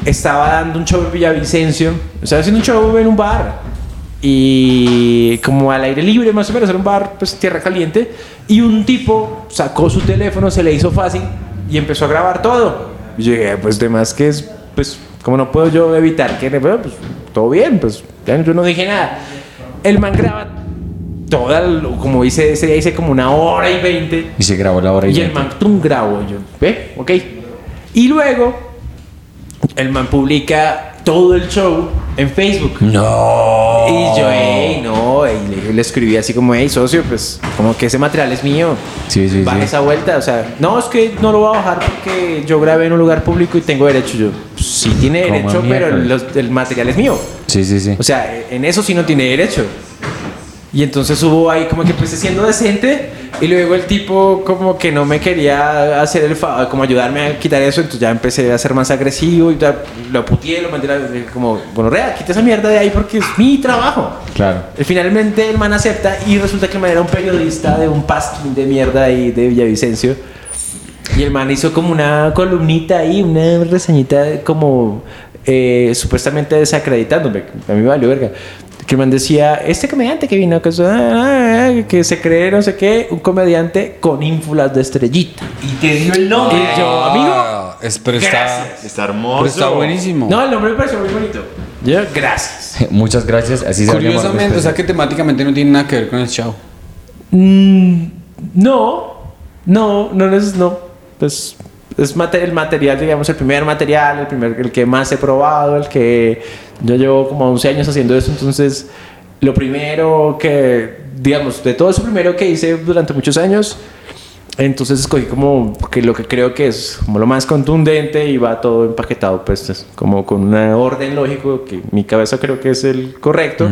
estaba dando un show en Villavicencio. Estaba haciendo un show en un bar. Y como al aire libre, más o menos, era un bar, pues tierra caliente. Y un tipo sacó su teléfono, se le hizo fácil y empezó a grabar todo. Y yo dije, pues de más que es, pues, como no puedo yo evitar que, pues todo bien, pues ya yo no dije nada. El man graba toda, como hice ese día, hice como una hora y veinte. Y se grabó la hora y Y el veinte. man, tum, grabo yo. ¿Ve? Ok. Y luego, el man publica todo el show en Facebook. No. Y yo, hey, no, y le, le escribí así como, hey, socio, pues como que ese material es mío. Sí, sí, Baje sí. esa vuelta, o sea, no, es que no lo voy a bajar porque yo grabé en un lugar público y tengo derecho. Yo, pues, sí tiene derecho, pero los- el material es mío. Sí, sí, sí. O sea, en eso sí no tiene derecho. Y entonces hubo ahí como que empecé siendo decente y luego el tipo como que no me quería hacer el como ayudarme a quitar eso, entonces ya empecé a ser más agresivo y ya lo puteé, lo mandé a- como, bueno, rea, quita esa mierda de ahí porque es mi trabajo. Claro. Y finalmente el man acepta y resulta que el man era un periodista de un pasquín de mierda ahí de Villavicencio. Y el man hizo como una columnita ahí, una reseñita como eh, supuestamente desacreditándome. A mí me valió verga. Que man decía, este comediante que vino, que, es- ah, ah, que se cree no sé qué, un comediante con ínfulas de estrellita. Y te dio el nombre. Y yo, amigo, Ah, es, pero está. Está pero hermoso. está buenísimo. No, el nombre me pareció muy bonito. Yo, gracias. Muchas gracias. Así se Curiosamente, o sea que temáticamente no tiene nada que ver con el show. Mm, no, no, no es, no. Pues es el material, digamos, el primer material, el, primer, el que más he probado, el que yo llevo como 11 años haciendo eso, entonces lo primero que, digamos, de todo eso primero que hice durante muchos años, entonces escogí como que lo que creo que es como lo más contundente y va todo empaquetado, pues es como con un orden lógico que mi cabeza creo que es el correcto.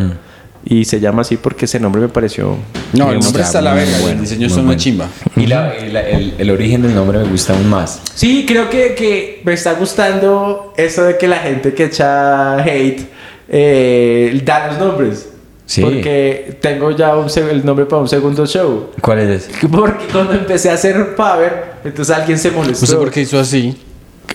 Y se llama así porque ese nombre me pareció No, el nombre está a la verga. bueno, el diseño es una bueno. chimba. Y la- el, el origen del nombre me gusta aún más. Sí, creo que, que me está gustando eso de que la gente que echa hate eh, da los nombres. Sí. Porque tengo ya un el nombre para un segundo show. ¿Cuál es? Porque cuando empecé a hacer Power, entonces alguien se molestó. No sé por qué hizo así.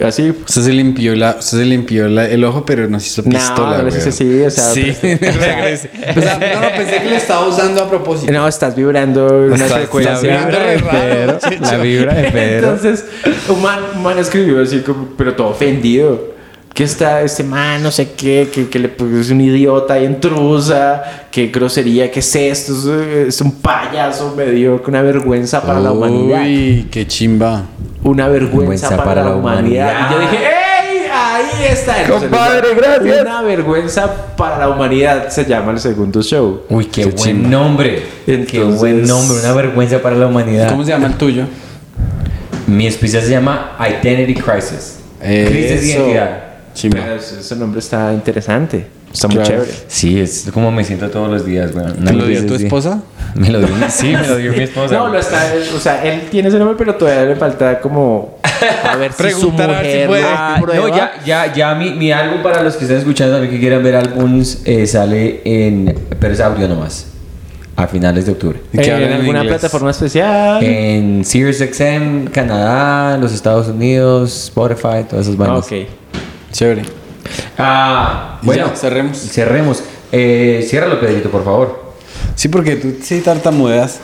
Así. Usted se limpió, la, usted se limpió la- el ojo, pero nos hizo No, pistola. no lo weón. hice así, o sea, Sí, pero-. O sea, no, no, pensé que le estaba usando a propósito. No, estás vibrando una frecuencia. la vibra de Pedro, La vibra de Pedro. Entonces, un man, un man escribió así como, pero todo ofendido. Que está este man, no sé qué, que, que le, pues, es un idiota y intrusa, qué grosería, qué es esto, es, es un payaso medio, una vergüenza para la humanidad. Uy, qué chimba. Una vergüenza para, la humanidad. Y yo dije, ¡ey! Ahí está. Entonces, Compadre, gracias. Una vergüenza para la humanidad se llama el segundo show. Uy, qué, Qué buen chimba. nombre. qué Entonces- buen nombre. Una vergüenza para la humanidad. ¿Cómo se llama el tuyo? Mi especial se llama Identity Crisis. Crisis de identidad. Chimba. Pero ese nombre está interesante. Está muy Claro. chévere. Sí, es como me siento todos los días. Una ¿Te lo dio tu esposa? Me lo dio, sí, me lo dio mi esposa. No, lo está, o sea, él tiene ese nombre, pero todavía le falta como a ver si su Preguntar a ver si mujer Ah, prueba. no, ya, ya, ya mi, mi álbum para los que estén escuchando también que quieran ver álbums eh, sale en, pero es audio nomás, a finales de octubre. ¿Y qué en alguna plataforma especial. En SiriusXM, Canadá, los Estados Unidos, Spotify, todas esas bandas. ok. Chévere. Ah, bueno, ya, cerremos. cerremos. Eh, ciérralo, Pedrito, por favor. Sí, porque tú sí tartamudeas.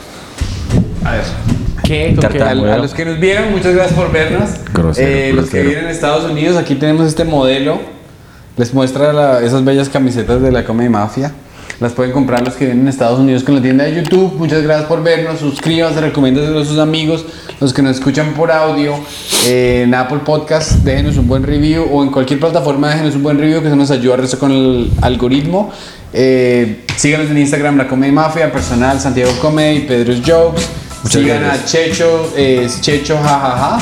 ¿Qué? ¿Con qué? Tartamudo. A, a los que nos vieron, muchas gracias por vernos. Grosero, Eh, Los que vienen en Estados Unidos, aquí tenemos este modelo. Les muestra la- esas bellas camisetas de la Comedy Mafia. Las pueden comprar los que vienen en Estados Unidos con la tienda de YouTube. Muchas gracias por vernos. Suscríbanse, recomiéndaselo a sus amigos. Los que nos escuchan por audio eh, en Apple Podcast, déjenos un buen review. O en cualquier plataforma, déjenos un buen review que eso nos ayuda a resto con el algoritmo. Eh, síganos en Instagram, la Comedy Mafia, personal, Santiago Comedy, Pedro's Jokes. Muchas Sigan gracias. a Checho, eh, es Checho jajaja.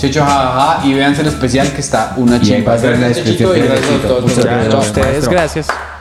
Checho jajaja y véanse el especial que está una chimba. Gracias, Chechito, descripción. y gracias a todos. Muchas gracias. a ustedes, gracias.